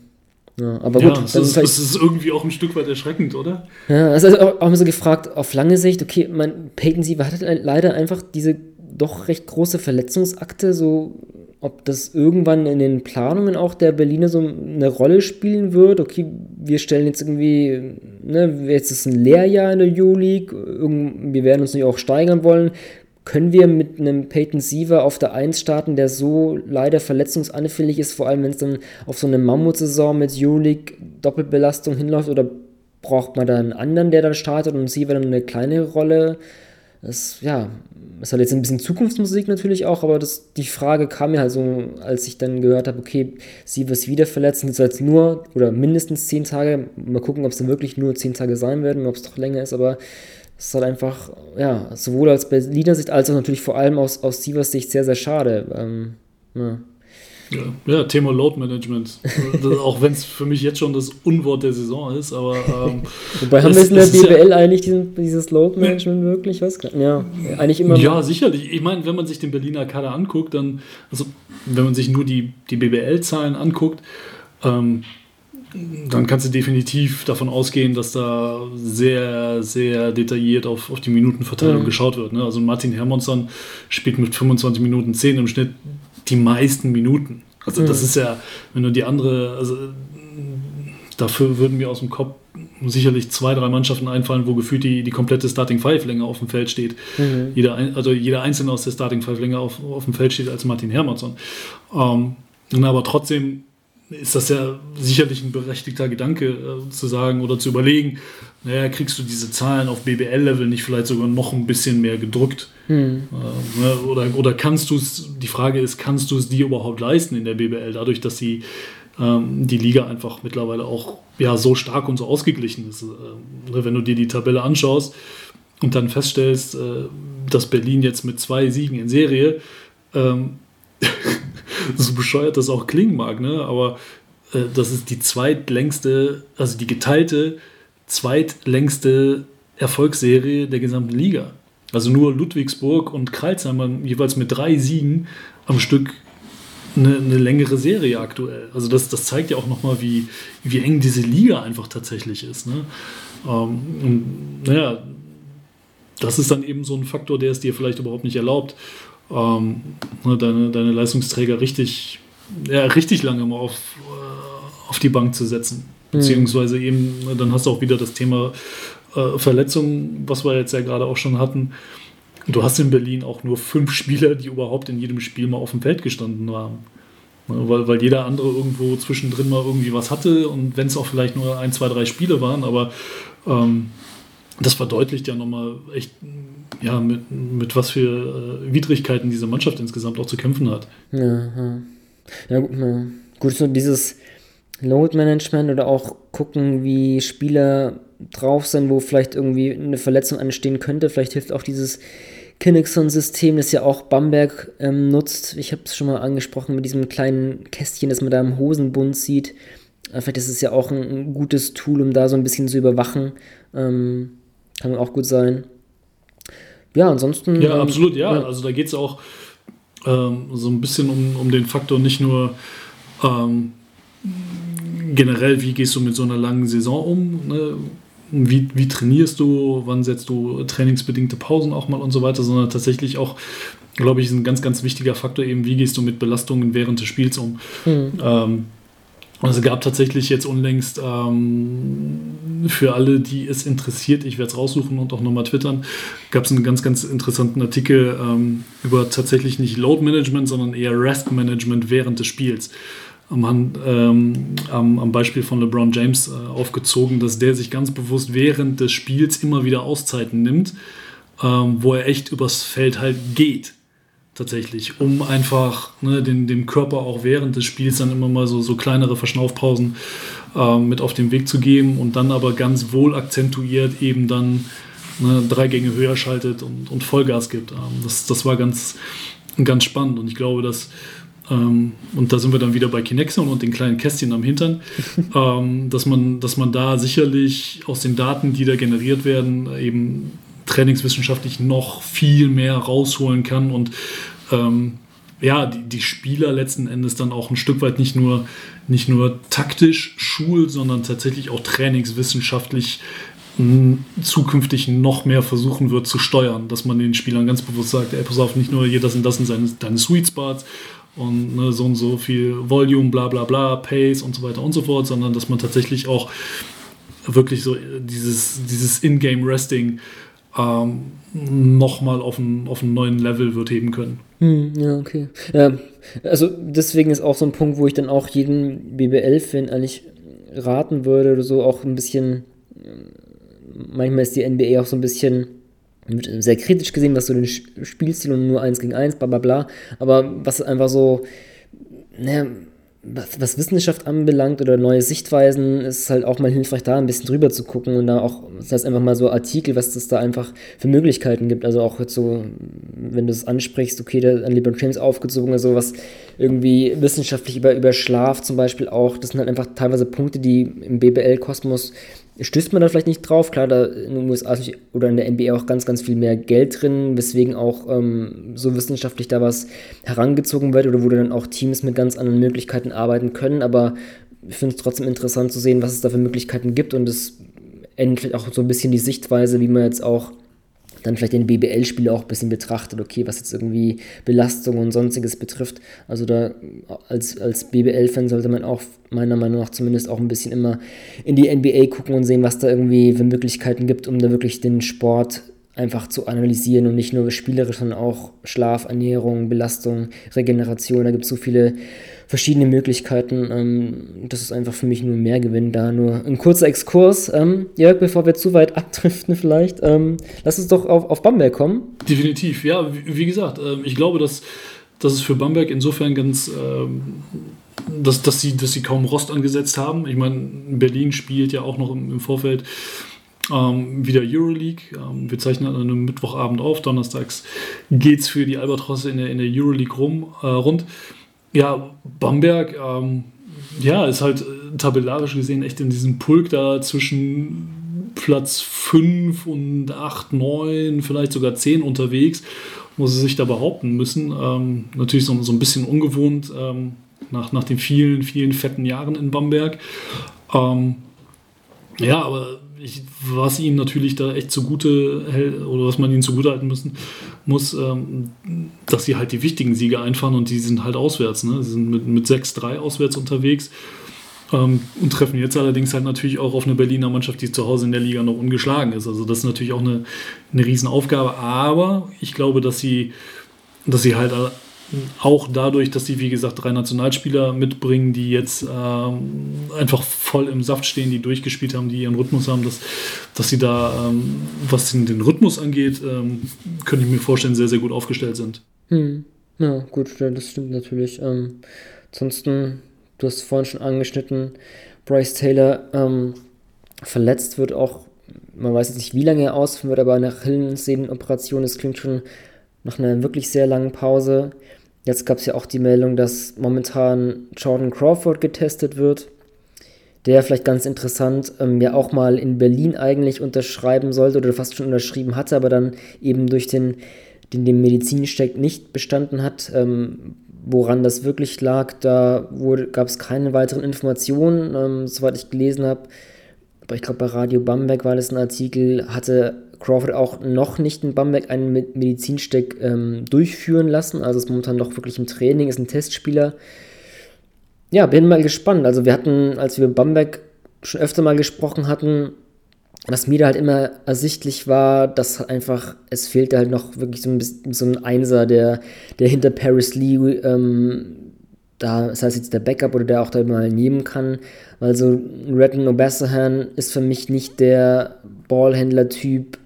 ja, aber gut, ja, es, ist, es ist irgendwie auch ein Stück weit erschreckend, oder? Ja, also auch, auch mal so gefragt, auf lange Sicht, okay, mein Peyton Siever hat halt leider einfach diese doch recht große Verletzungsakte, so ob das irgendwann in den Planungen auch der Berliner so eine Rolle spielen wird. Okay, wir stellen jetzt irgendwie, ne, jetzt ist ein Lehrjahr in der U-League, wir werden uns natürlich auch steigern wollen. Können wir mit einem Peyton Siever auf der 1 starten, der so leider verletzungsanfällig ist, vor allem wenn es dann auf so eine Mammutsaison mit U-League Doppelbelastung hinläuft, oder braucht man da einen anderen, der dann startet und Siever dann eine kleinere Rolle? Das, ja, ist halt jetzt ein bisschen Zukunftsmusik natürlich auch, aber das, die Frage kam mir halt so, als ich dann gehört habe, okay, sie wird wieder verletzt, und jetzt nur oder mindestens zehn Tage. Mal gucken, ob es dann wirklich nur zehn Tage sein werden, ob es doch länger ist, aber es ist halt einfach, ja, sowohl aus Berliner Sicht als auch natürlich vor allem aus, aus Sievers Sicht sehr, sehr schade. Ähm, ja. Ja, ja, Thema Load Management. auch wenn es für mich jetzt schon das Unwort der Saison ist, aber. Ähm, [laughs] Wobei haben wir es in der BWL ja, eigentlich diesen, dieses Load Management wirklich? Was? Ja, eigentlich immer. Ja, sicherlich. Ich meine, wenn man sich den Berliner Kader anguckt, dann, also wenn man sich nur die, die BWL-Zahlen anguckt, ähm, dann kannst du definitiv davon ausgehen, dass da sehr, sehr detailliert auf, auf die Minutenverteilung mhm. geschaut wird. Ne? Also Martin Hermansson spielt mit 25 Minuten 10 im Schnitt die meisten Minuten. Also mhm. das ist ja, wenn du die andere, also dafür würden mir aus dem Kopf sicherlich zwei, drei Mannschaften einfallen, wo gefühlt die, die komplette Starting Five länger auf dem Feld steht. Mhm. Jeder, also jeder Einzelne aus der Starting Five länger auf, auf dem Feld steht als Martin Hermansson. Ähm, aber trotzdem ist das ja sicherlich ein berechtigter Gedanke äh, zu sagen oder zu überlegen, naja, kriegst du diese Zahlen auf BBL-Level nicht vielleicht sogar noch ein bisschen mehr gedrückt? Hm. Äh, ne, oder, oder kannst du es, die Frage ist, kannst du es dir überhaupt leisten in der BBL, dadurch, dass die, ähm, die Liga einfach mittlerweile auch ja, so stark und so ausgeglichen ist. Äh, ne, wenn du dir die Tabelle anschaust und dann feststellst, äh, dass Berlin jetzt mit zwei Siegen in Serie ähm, [laughs] [laughs] so bescheuert das auch klingen mag, ne? aber äh, das ist die zweitlängste, also die geteilte zweitlängste Erfolgsserie der gesamten Liga. Also nur Ludwigsburg und Kreilsheim haben jeweils mit drei Siegen am Stück eine, eine, längere Serie aktuell. Also das, das zeigt ja auch nochmal, wie, wie eng diese Liga einfach tatsächlich ist. Ne? Ähm, naja, das ist dann eben so ein Faktor, der es dir vielleicht überhaupt nicht erlaubt, ähm, ne, deine, deine Leistungsträger richtig, ja, richtig lange mal auf, äh, auf die Bank zu setzen. Mhm. Beziehungsweise eben, ne, dann hast du auch wieder das Thema äh, Verletzungen, was wir jetzt ja gerade auch schon hatten. Du hast in Berlin auch nur fünf Spieler, die überhaupt in jedem Spiel mal auf dem Feld gestanden haben. Ne, weil, weil jeder andere irgendwo zwischendrin mal irgendwie was hatte und wenn es auch vielleicht nur ein, zwei, drei Spiele waren, aber ähm, das verdeutlicht ja nochmal echt, ja, mit, mit was für äh, Widrigkeiten diese Mannschaft insgesamt auch zu kämpfen hat. Ja, ja. gut, ja. gut, so dieses Load Management oder auch gucken, wie Spieler drauf sind, wo vielleicht irgendwie eine Verletzung anstehen könnte. Vielleicht hilft auch dieses Kinnixon-System, das ja auch Bamberg ähm, nutzt. Ich habe es schon mal angesprochen mit diesem kleinen Kästchen, das man da im Hosenbund sieht. Äh, vielleicht ist es ja auch ein, ein, gutes Tool, um da so ein bisschen zu überwachen. Ähm, kann auch gut sein. Ja, ansonsten. Ja, ähm, absolut, ja. ja. Also da geht es auch ähm, so ein bisschen um, um den Faktor nicht nur ähm, generell, wie gehst du mit so einer langen Saison um? Ne? Wie, wie trainierst du? Wann setzt du trainingsbedingte Pausen auch mal und so weiter? Sondern tatsächlich auch, glaube ich, ist ein ganz, ganz wichtiger Faktor eben, wie gehst du mit Belastungen während des Spiels um? Mhm. Also es gab tatsächlich jetzt unlängst ähm, für alle, die es interessiert, ich werde es raussuchen und auch nochmal twittern, gab es einen ganz, ganz interessanten Artikel ähm, über tatsächlich nicht Load Management, sondern eher Rest Management während des Spiels. Am, ähm, am, Beispiel von LeBron James äh, aufgezogen, dass der sich ganz bewusst während des Spiels immer wieder Auszeiten nimmt, ähm, wo er echt übers Feld halt geht tatsächlich, um einfach ne, den, dem Körper auch während des Spiels dann immer mal so, so kleinere Verschnaufpausen äh, mit auf den Weg zu geben und dann aber ganz wohl akzentuiert eben dann ne, drei Gänge höher schaltet und, und Vollgas gibt. Ähm, das, das war ganz, ganz spannend und ich glaube, dass ähm, und da sind wir dann wieder bei Kinexon und den kleinen Kästchen am Hintern, [laughs] ähm, dass, man, dass man da sicherlich aus den Daten, die da generiert werden, eben trainingswissenschaftlich noch viel mehr rausholen kann und ähm, ja, die, die Spieler letzten Endes dann auch ein Stück weit nicht nur, nicht nur taktisch schult, sondern tatsächlich auch trainingswissenschaftlich zukünftig noch mehr versuchen wird zu steuern, dass man den Spielern ganz bewusst sagt, ey, pass auf, nicht nur hier, das sind das sind seine, deine Sweet Spots und ne, so und so viel Volume, bla bla bla, Pace und so weiter und so fort, sondern dass man tatsächlich auch wirklich so dieses, dieses In-Game-Resting ähm, nochmal auf einen, auf neuen Level wird heben können. Hm, ja, okay. Ja, also deswegen ist auch so ein Punkt, wo ich dann auch jeden BBL-Fan eigentlich raten würde oder so auch ein bisschen, manchmal ist die NBA auch so ein bisschen sehr kritisch gesehen, was so den Spielstil und nur eins gegen eins, bla bla bla, aber was einfach so, naja, was, Wissenschaft anbelangt oder neue Sichtweisen, ist es halt auch mal hilfreich, da ein bisschen drüber zu gucken und da auch, das heißt einfach mal so Artikel, was es da einfach für Möglichkeiten gibt. Also auch jetzt so, wenn du es ansprichst, okay, der an LeBron James aufgezogen, also was irgendwie wissenschaftlich über, über Schlaf zum Beispiel auch, das sind halt einfach teilweise Punkte, die im BBL-Kosmos stößt man da vielleicht nicht drauf. Klar, da in den USA oder in der NBA auch ganz, ganz viel mehr Geld drin, weswegen auch ähm, so wissenschaftlich da was herangezogen wird oder wo dann auch Teams mit ganz anderen Möglichkeiten arbeiten können. Aber ich finde es trotzdem interessant zu sehen, was es da für Möglichkeiten gibt und es ändert auch so ein bisschen die Sichtweise, wie man jetzt auch dann vielleicht den BBL-Spieler auch ein bisschen betrachtet, okay, was jetzt irgendwie Belastung und sonstiges betrifft. Also da als, als BBL-Fan sollte man auch meiner Meinung nach zumindest auch ein bisschen immer in die NBA gucken und sehen, was da irgendwie für Möglichkeiten gibt, um da wirklich den Sport einfach zu analysieren und nicht nur spielerisch, sondern auch Schlaf, Ernährung, Belastung, Regeneration. Da gibt es so viele verschiedene Möglichkeiten. Ähm, das ist einfach für mich nur mehr Gewinn da. Nur ein kurzer Exkurs. Ähm, Jörg, bevor wir zu weit [laughs] abdriften vielleicht, ähm, lass uns doch auf, auf Bamberg kommen. Definitiv, ja. Wie, wie gesagt, ähm, ich glaube, dass, dass es für Bamberg insofern ganz... Ähm, dass, dass, sie, dass sie kaum Rost angesetzt haben. Ich meine, Berlin spielt ja auch noch im, im Vorfeld ähm, wieder Euroleague. Ähm, wir zeichnen an einem Mittwochabend auf. Donnerstags geht es für die Albatrosse in der, in der Euroleague rum, äh, rund. Ja, Bamberg, ähm, ja, ist halt äh, tabellarisch gesehen echt in diesem Pulk da zwischen Platz 5 und 8, 9, vielleicht sogar 10 unterwegs, wo sie sich da behaupten müssen. Ähm, natürlich so, so ein bisschen ungewohnt ähm, nach, nach den vielen, vielen fetten Jahren in Bamberg. Ähm, ja, aber ich, was ihnen natürlich da echt zugute hält, oder was man ihnen zugute halten müssen, muss, ähm, dass sie halt die wichtigen Siege einfahren und die sind halt auswärts. Ne? Sie sind mit, mit 6-3 auswärts unterwegs ähm, und treffen jetzt allerdings halt natürlich auch auf eine Berliner Mannschaft, die zu Hause in der Liga noch ungeschlagen ist. Also das ist natürlich auch eine, eine Riesenaufgabe, aber ich glaube, dass sie, dass sie halt auch dadurch, dass sie, wie gesagt, drei Nationalspieler mitbringen, die jetzt ähm, einfach voll im Saft stehen, die durchgespielt haben, die ihren Rhythmus haben, dass, dass sie da, ähm, was den, den, Rhythmus angeht, ähm, könnte ich mir vorstellen, sehr, sehr gut aufgestellt sind. Hm. Ja, gut, das stimmt natürlich. Ähm, ansonsten, du hast vorhin schon angeschnitten, Bryce Taylor ähm, verletzt wird auch, man weiß jetzt nicht, wie lange er ausführen wird, aber nach Hillensedenoperation, das klingt schon nach einer wirklich sehr langen Pause. Jetzt gab es ja auch die Meldung, dass momentan Jordan Crawford getestet wird, der vielleicht ganz interessant ähm, ja auch mal in Berlin eigentlich unterschreiben sollte oder fast schon unterschrieben hatte, aber dann eben durch den, den, den Medizinsteck nicht bestanden hat. Ähm, woran das wirklich lag, da gab es keine weiteren Informationen, ähm, soweit ich gelesen habe. Aber ich glaube, bei Radio Bamberg war das ein Artikel, hatte Crawford auch noch nicht in Bamberg einen Medizinsteck ähm, durchführen lassen. Also ist momentan noch wirklich im Training, ist ein Testspieler. Ja, bin mal gespannt. Also wir hatten, als wir Bamberg schon öfter mal gesprochen hatten, was mir da halt immer ersichtlich war, dass einfach, es fehlte halt noch wirklich so ein, bisschen, so ein Einser, der, der hinter Paris Lee, ähm, da, das heißt jetzt der Backup oder der auch da mal nehmen kann, weil so Redden Obassahan ist für mich nicht der Ballhändler-Typ,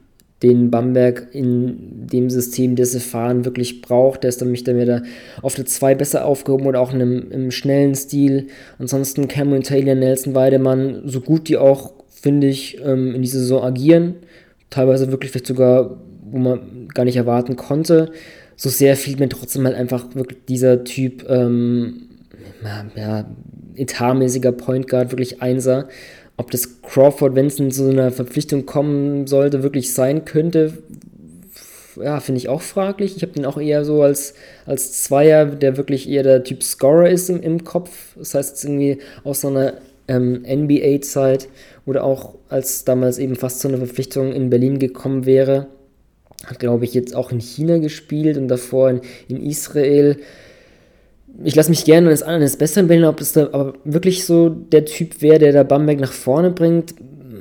den Bamberg in dem System, das sie fahren, wirklich braucht. Der ist dann mich dann wieder auf der 2 besser aufgehoben oder auch in einem, im schnellen Stil. Ansonsten Cameron Taylor, Nelson Weidemann, so gut die auch, finde ich, ähm, in dieser Saison agieren. Teilweise wirklich vielleicht sogar, wo man gar nicht erwarten konnte. So sehr fehlt mir trotzdem halt einfach wirklich dieser Typ, ähm, ja, etatmäßiger Point Guard, wirklich Einser ob das Crawford, wenn es so einer Verpflichtung kommen sollte, wirklich sein könnte, ja, finde ich auch fraglich. Ich habe den auch eher so als, als Zweier, der wirklich eher der Typ Scorer ist im, im Kopf. Das heißt, irgendwie aus so einer ähm, NBA-Zeit oder auch als damals eben fast zu einer Verpflichtung in Berlin gekommen wäre. Hat, glaube ich, jetzt auch in China gespielt und davor in, in Israel ich lasse mich gerne eines anderen Besseren bilden, ob es da aber wirklich so der Typ wäre, der da Bamberg nach vorne bringt,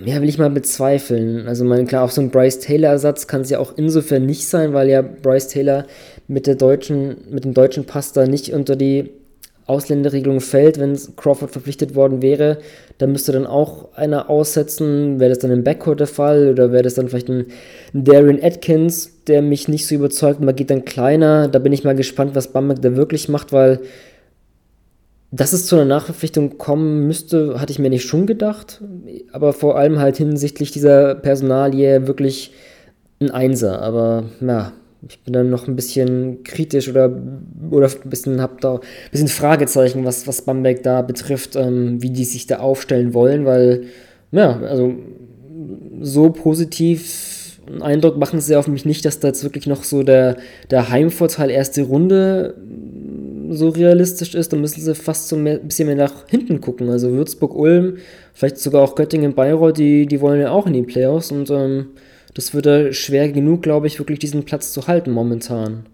ja, will ich mal bezweifeln. Also, mein, klar, auch so ein Bryce Taylor-Ersatz kann es ja auch insofern nicht sein, weil ja Bryce Taylor mit der deutschen, mit dem deutschen Pass da nicht unter die Ausländerregelung fällt, wenn Crawford verpflichtet worden wäre, dann müsste dann auch einer aussetzen. Wäre das dann im Backcourt der Fall oder wäre das dann vielleicht ein, ein Darren Atkins, der mich nicht so überzeugt, man geht dann kleiner. Da bin ich mal gespannt, was Bamberg da wirklich macht, weil dass es zu einer Nachverpflichtung kommen müsste, hatte ich mir nicht schon gedacht, aber vor allem halt hinsichtlich dieser Personalie wirklich ein Einser. Aber ja, ich bin dann noch ein bisschen kritisch oder, oder ein bisschen, hab da ein bisschen Fragezeichen, was, was Bamberg da betrifft, ähm, wie die sich da aufstellen wollen, weil, ja, also so positiv einen Eindruck machen sie auf mich nicht, dass da jetzt wirklich noch so der, der Heimvorteil erste Runde so realistisch ist, dann müssen sie fast so ein bisschen mehr nach hinten gucken. Also Würzburg, Ulm, vielleicht sogar auch Göttingen, Bayreuth, die, die wollen ja auch in die Playoffs und ähm, das wird da schwer genug, glaube ich, wirklich diesen Platz zu halten momentan.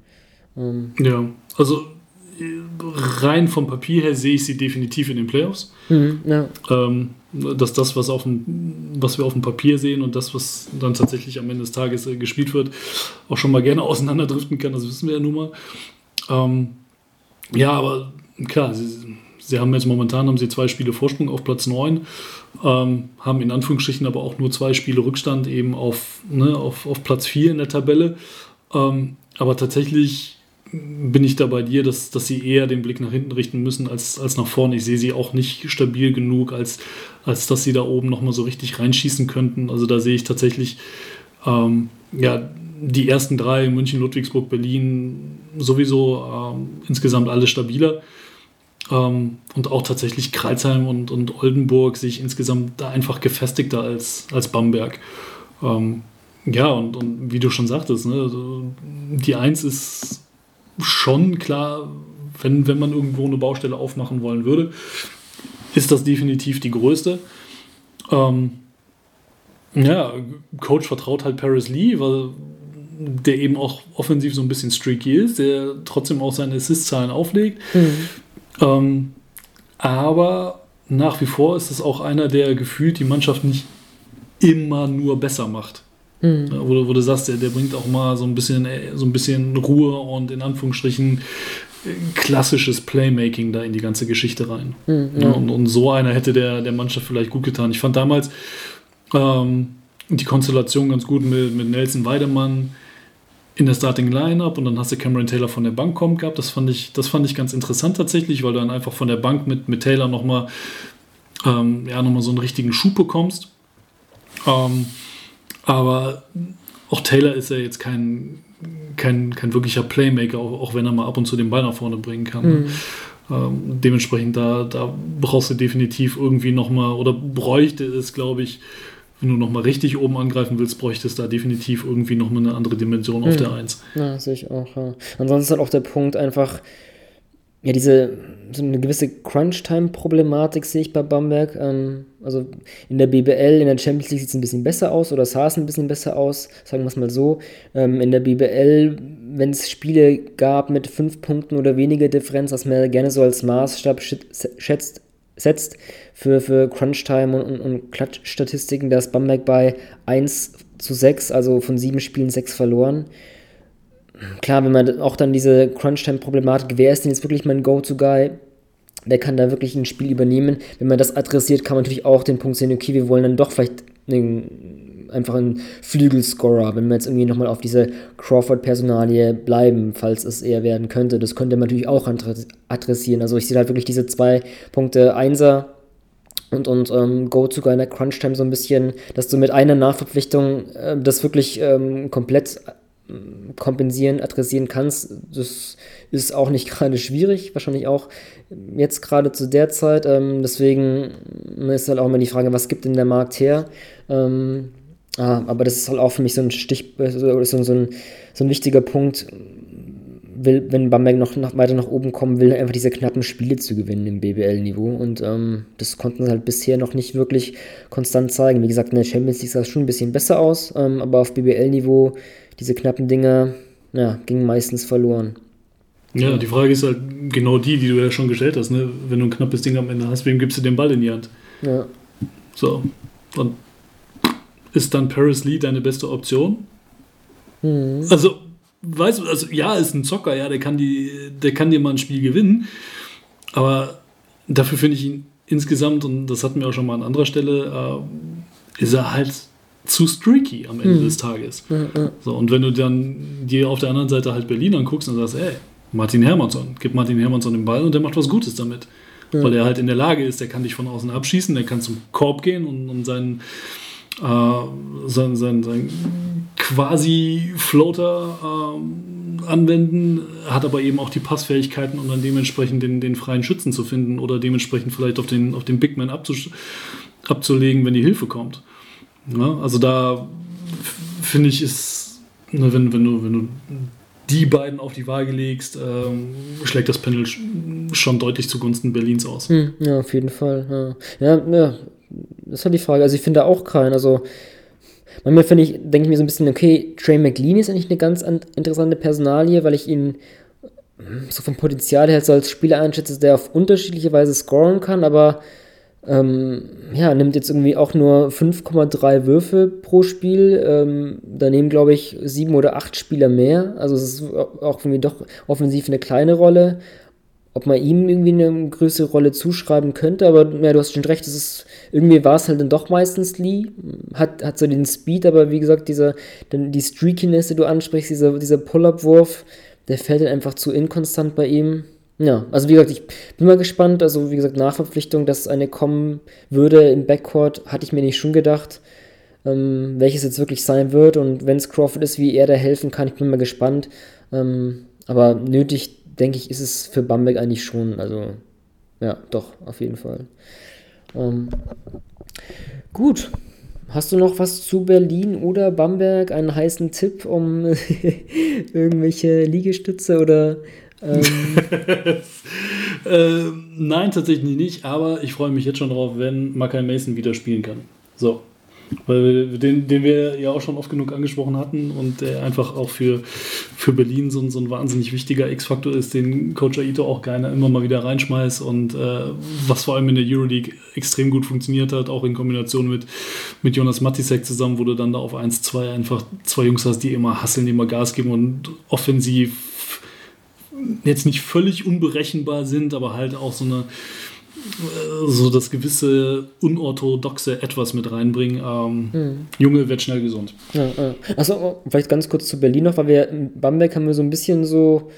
Ähm. Ja, also rein vom Papier her sehe ich sie definitiv in den Playoffs. Mhm, ja. ähm, dass das, was, auf dem, was wir auf dem Papier sehen und das, was dann tatsächlich am Ende des Tages äh, gespielt wird, auch schon mal gerne [laughs] auseinanderdriften kann, das wissen wir ja nun mal. Ähm, ja, aber klar, sie, sie haben jetzt momentan haben sie zwei Spiele Vorsprung auf Platz 9 ähm, haben in Anführungsstrichen aber auch nur zwei Spiele Rückstand eben auf, ne, auf, auf Platz 4 in der Tabelle. Ähm, aber tatsächlich bin ich da bei dir, dass, dass sie eher den Blick nach hinten richten müssen als, als nach vorne. Ich sehe sie auch nicht stabil genug, als, als dass sie da oben nochmal so richtig reinschießen könnten. Also da sehe ich tatsächlich ähm, ja, die ersten drei, München, Ludwigsburg, Berlin, sowieso ähm, insgesamt alle stabiler. Ähm, und auch tatsächlich Kreuzheim und, und Oldenburg sich insgesamt da einfach gefestigter als, als Bamberg. Ähm, ja, und, und wie du schon sagtest, ne, also die Eins ist schon klar, wenn, wenn man irgendwo eine Baustelle aufmachen wollen würde, ist das definitiv die größte. Ähm, ja, Coach vertraut halt Paris Lee, weil der eben auch offensiv so ein bisschen streaky ist, der trotzdem auch seine Assist-Zahlen auflegt. Mhm. Ähm, aber nach wie vor ist es auch einer, der gefühlt die Mannschaft nicht immer nur besser macht. Mhm. Wo, du, wo, du sagst, der, der, bringt auch mal so ein bisschen, so ein bisschen Ruhe und in Anführungsstrichen klassisches Playmaking da in die ganze Geschichte rein. Mhm, ja. und, und, so einer hätte der, der Mannschaft vielleicht gut getan. Ich fand damals ähm, die Konstellation ganz gut mit, mit Nelson Weidemann, in der Starting Lineup und dann hast du Cameron Taylor von der Bank kommen gehabt. Das fand ich, das fand ich ganz interessant tatsächlich, weil du dann einfach von der Bank mit, mit Taylor nochmal ähm, ja, noch so einen richtigen Schub bekommst. Ähm, aber auch Taylor ist ja jetzt kein, kein, kein wirklicher Playmaker, auch, auch wenn er mal ab und zu den Ball nach vorne bringen kann. Mhm. Ähm, dementsprechend, da, da brauchst du definitiv irgendwie nochmal, oder bräuchte es, glaube ich, wenn du nochmal richtig oben angreifen willst, bräuchte es da definitiv irgendwie nochmal eine andere Dimension auf hm. der 1. Ja, sehe ich auch. Ja. Ansonsten ist halt auch der Punkt einfach, ja, diese so eine gewisse Crunch-Time-Problematik sehe ich bei Bamberg. Ähm, also in der BBL, in der Champions League sieht es ein bisschen besser aus oder sah es ein bisschen besser aus, sagen wir es mal so. Ähm, in der BBL, wenn es Spiele gab mit fünf Punkten oder weniger Differenz, was man gerne so als Maßstab schätzt, setzt für, für Crunch-Time und, und, und Klatschstatistiken, da ist Bamberg bei 1 zu 6, also von sieben Spielen sechs verloren klar, wenn man auch dann diese Crunch-Time-Problematik, wer ist denn jetzt wirklich mein Go-To-Guy? Wer kann da wirklich ein Spiel übernehmen? Wenn man das adressiert, kann man natürlich auch den Punkt sehen, okay, wir wollen dann doch vielleicht einen, einfach einen Flügelscorer, wenn wir jetzt irgendwie nochmal auf diese Crawford-Personalie bleiben, falls es eher werden könnte. Das könnte man natürlich auch adressieren. Also ich sehe halt wirklich diese zwei Punkte, Einser und, und ähm, Go-To-Guy in der Crunch-Time so ein bisschen, dass du mit einer Nachverpflichtung äh, das wirklich ähm, komplett kompensieren, adressieren kannst, das ist auch nicht [laughs] gerade schwierig, wahrscheinlich auch jetzt gerade zu der Zeit. Ähm, deswegen ist halt auch immer die Frage, was gibt denn der Markt her? Ähm, ah, aber das ist halt auch für mich so ein Stich, so, so, ein, so ein wichtiger Punkt. Will, wenn Bamberg noch, noch weiter nach oben kommen will, einfach diese knappen Spiele zu gewinnen im BBL-Niveau. Und ähm, das konnten sie halt bisher noch nicht wirklich konstant zeigen. Wie gesagt, in der Champions League sah es schon ein bisschen besser aus, ähm, aber auf BBL-Niveau diese knappen Dinger, ja, gingen meistens verloren. Ja, die Frage ist halt genau die, die du ja schon gestellt hast. Ne? Wenn du ein knappes Ding am Ende hast, wem gibst du den Ball in die Hand? Ja. So. Und ist dann Paris Lee deine beste Option? Mhm. Also, weißt du, also ja, ist ein Zocker, ja, der kann, die, der kann dir mal ein Spiel gewinnen. Aber dafür finde ich ihn insgesamt, und das hatten wir auch schon mal an anderer Stelle, äh, ist er halt zu streaky am Ende hm. des Tages. Ja. So, und wenn du dann dir auf der anderen Seite halt Berlin anguckst und sagst, ey, Martin Hermannsson, gib Martin Hermannsson den Ball und der macht was Gutes damit. Ja. Weil er halt in der Lage ist, der kann dich von außen abschießen, der kann zum Korb gehen und, und seinen, äh, seinen, seinen, seinen quasi Floater äh, anwenden, hat aber eben auch die Passfähigkeiten, um dann dementsprechend den, den freien Schützen zu finden oder dementsprechend vielleicht auf den, auf den Big Man abzulegen, wenn die Hilfe kommt. Ne? Also da finde ich, ist, ne, wenn, wenn, du, wenn du die beiden auf die Waage legst, ähm, schlägt das Panel schon deutlich zugunsten Berlins aus. Hm, ja, auf jeden Fall. Ja. ja, ja, das ist halt die Frage. Also ich finde auch keinen. Also manchmal finde ich, denke ich mir so ein bisschen, okay, Trey McLean ist eigentlich eine ganz interessante Personalie, weil ich ihn so vom Potenzial her so als Spieler einschätze, der auf unterschiedliche Weise scoren kann, aber ähm, ja, nimmt jetzt irgendwie auch nur 5,3 Würfe pro Spiel. Ähm, da nehmen, glaube ich, sieben oder acht Spieler mehr. Also es ist auch irgendwie doch offensiv eine kleine Rolle. Ob man ihm irgendwie eine größere Rolle zuschreiben könnte, aber ja, du hast schon recht, es ist, irgendwie war es halt dann doch meistens Lee. Hat, hat so den Speed, aber wie gesagt, dieser, die Streakiness, die du ansprichst, dieser, dieser Pull-Up-Wurf, der fällt dann einfach zu inkonstant bei ihm. Ja, also wie gesagt, ich bin mal gespannt. Also wie gesagt, Nachverpflichtung, dass eine kommen würde im Backcourt, hatte ich mir nicht schon gedacht, ähm, welches jetzt wirklich sein wird. Und wenn es Crawford ist, wie er da helfen kann, ich bin mal gespannt. Ähm, aber nötig, denke ich, ist es für Bamberg eigentlich schon. Also ja, doch, auf jeden Fall. Ähm, gut. Hast du noch was zu Berlin oder Bamberg? Einen heißen Tipp um [laughs] irgendwelche Liegestütze oder ähm. [laughs] äh, nein, tatsächlich nicht, aber ich freue mich jetzt schon drauf, wenn Mackay Mason wieder spielen kann. So. Weil den, den wir ja auch schon oft genug angesprochen hatten und der einfach auch für, für Berlin so, so ein wahnsinnig wichtiger X-Faktor ist, den Coach Aito auch gerne immer mal wieder reinschmeißt und äh, was vor allem in der Euroleague extrem gut funktioniert hat, auch in Kombination mit, mit Jonas Matisek zusammen, wo du dann da auf 1-2 einfach zwei Jungs hast, die immer hasseln, die immer Gas geben und offensiv jetzt nicht völlig unberechenbar sind, aber halt auch so eine so das gewisse unorthodoxe etwas mit reinbringen. Ähm, mhm. Junge wird schnell gesund. Ja, ja. Achso, vielleicht ganz kurz zu Berlin noch, weil wir in Bamberg haben wir so ein bisschen so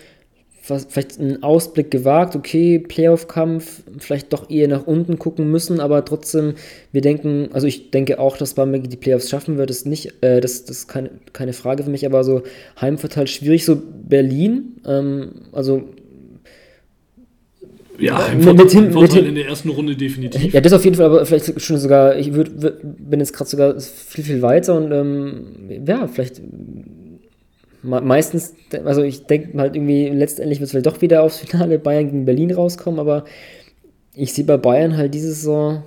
was, vielleicht einen Ausblick gewagt, okay, Playoff-Kampf, vielleicht doch eher nach unten gucken müssen, aber trotzdem, wir denken, also ich denke auch, dass Bamberg die Playoffs schaffen wird, ist nicht, äh, das, das ist keine, keine Frage für mich, aber so Heimvorteil schwierig, so Berlin, ähm, also ja, Heimvorteil, mit, mit, Heimvorteil in der ersten Runde definitiv. Ja, das auf jeden Fall, aber vielleicht schon sogar, ich würd, würd bin jetzt gerade sogar viel, viel weiter und ähm, ja, vielleicht meistens, also ich denke halt irgendwie, letztendlich wird es vielleicht doch wieder aufs Finale Bayern gegen Berlin rauskommen, aber ich sehe bei Bayern halt diese Saison,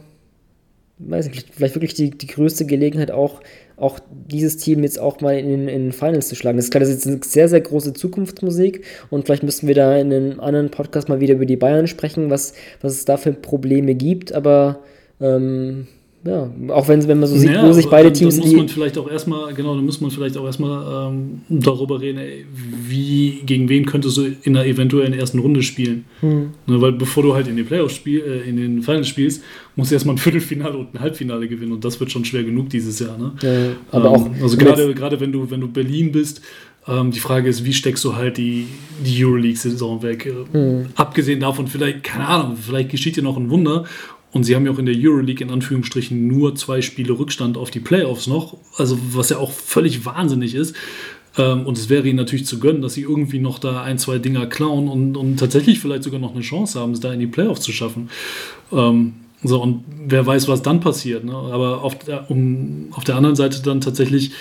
weiß nicht, vielleicht wirklich die, die größte Gelegenheit auch, auch dieses Team jetzt auch mal in, den Finals zu schlagen. Das ist klar, das ist eine sehr, sehr große Zukunftsmusik und vielleicht müssten wir da in einem anderen Podcast mal wieder über die Bayern sprechen, was, was es da für Probleme gibt, aber ähm, ja, auch wenn, wenn man so sieht, ja, wo sich beide dann, Teams. Dann muss man vielleicht auch erstmal, genau, dann muss man vielleicht auch erstmal ähm, darüber reden, ey, wie, gegen wen könntest du in einer eventuellen ersten Runde spielen. Hm. Ne, weil bevor du halt in den Playoffs spiel, äh, in den Finals spielst, musst du erstmal ein Viertelfinale und ein Halbfinale gewinnen und das wird schon schwer genug dieses Jahr. Ne? Ja, aber ähm, auch. Also gerade, gerade wenn du, wenn du Berlin bist, ähm, die Frage ist, wie steckst du halt die, die Euroleague-Saison weg? Hm. Abgesehen davon, vielleicht, keine Ahnung, vielleicht geschieht dir noch ein Wunder und sie haben ja auch in der Euroleague in Anführungsstrichen nur zwei Spiele Rückstand auf die Playoffs noch, also was ja auch völlig wahnsinnig ist. Ähm, und es wäre ihnen natürlich zu gönnen, dass sie irgendwie noch da ein, zwei Dinger klauen und, und tatsächlich vielleicht sogar noch eine Chance haben, es da in die Playoffs zu schaffen. Ähm, so, und wer weiß, was dann passiert. Ne? Aber auf der, um, auf der anderen Seite dann tatsächlich,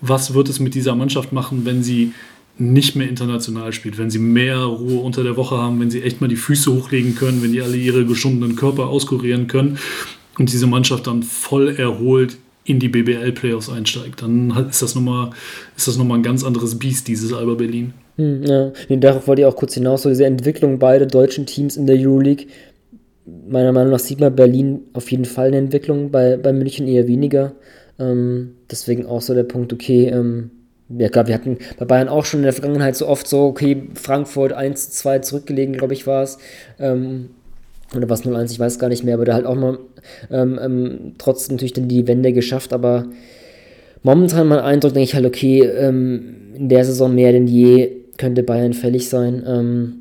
was wird es mit dieser Mannschaft machen, wenn sie nicht mehr international spielt, wenn sie mehr Ruhe unter der Woche haben, wenn sie echt mal die Füße hochlegen können, wenn die alle ihre geschundenen Körper auskurieren können und diese Mannschaft dann voll erholt in die BBL-Playoffs einsteigt, dann ist das nochmal, nochmal ein ganz anderes Biest, dieses Alba Berlin. Hm, ja, darauf wollte ich auch kurz hinaus, so diese Entwicklung beider deutschen Teams in der Euroleague. Meiner Meinung nach sieht man Berlin auf jeden Fall eine Entwicklung, bei, bei München eher weniger. Ähm, deswegen auch so der Punkt, okay, ähm, ja klar, wir hatten bei Bayern auch schon in der Vergangenheit so oft so, okay, Frankfurt 1 2 zurückgelegen, glaube ich, war es. Ähm, oder was 0-1, ich weiß gar nicht mehr, aber da halt auch mal ähm, ähm, trotzdem natürlich dann die Wende geschafft, aber momentan mein Eindruck, denke ich halt, okay, ähm, in der Saison mehr denn je könnte Bayern fällig sein. Ähm,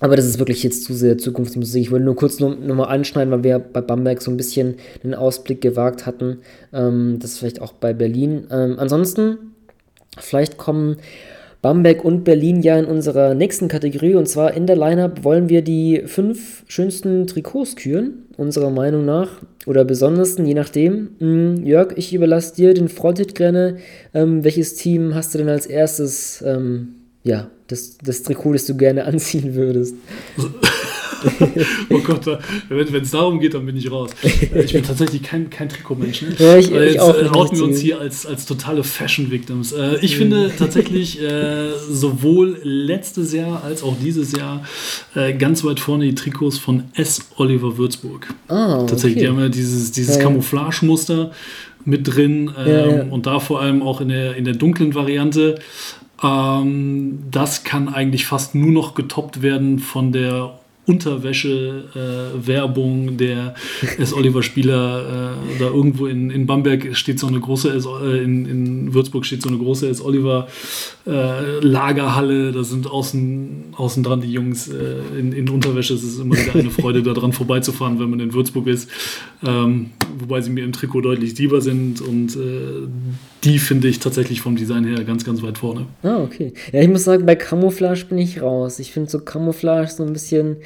aber das ist wirklich jetzt zu sehr Zukunftsmusik. Ich wollte nur kurz nur, nur mal anschneiden, weil wir bei Bamberg so ein bisschen einen Ausblick gewagt hatten. Ähm, das vielleicht auch bei Berlin. Ansonsten Vielleicht kommen Bamberg und Berlin ja in unserer nächsten Kategorie und zwar in der Lineup wollen wir die fünf schönsten Trikots küren, unserer Meinung nach oder besondersten, je nachdem. Hm, Jörg, ich überlasse dir den Fronted gerne. Ähm, welches Team hast du denn als erstes, ähm, ja, das, das Trikot, das du gerne [laughs] anziehen würdest? [laughs] [laughs] oh Gott, wenn es darum geht, dann bin ich raus. Äh, ich bin tatsächlich kein, kein Trikotmensch. Ne? Ja, ich, jetzt ich auch äh, outen wir uns hier als, als totale Fashion-Victims. Äh, ich finde tatsächlich äh, sowohl letztes Jahr als auch dieses Jahr äh, ganz weit vorne die Trikots von S. Oliver Würzburg. Ah, tatsächlich, okay. die haben ja dieses, dieses ja, Camouflage-Muster mit drin ähm, ja, ja. und da vor allem auch in der, in der dunklen Variante. Ähm, das kann eigentlich fast nur noch getoppt werden von der Unterwäsche-Werbung äh, der S. Oliver-Spieler. Äh, da irgendwo in, in Bamberg steht so eine große, S, äh, in, in Würzburg steht so eine große S. Oliver-Lagerhalle. Äh, da sind außen, außen dran die Jungs äh, in, in Unterwäsche. Es ist immer wieder eine Freude, da dran vorbeizufahren, wenn man in Würzburg ist. Ähm, wobei sie mir im Trikot deutlich lieber sind und äh, die finde ich tatsächlich vom Design her ganz, ganz weit vorne. Ah, okay. Ja, ich muss sagen, bei Camouflage bin ich raus. Ich finde so Camouflage so ein bisschen,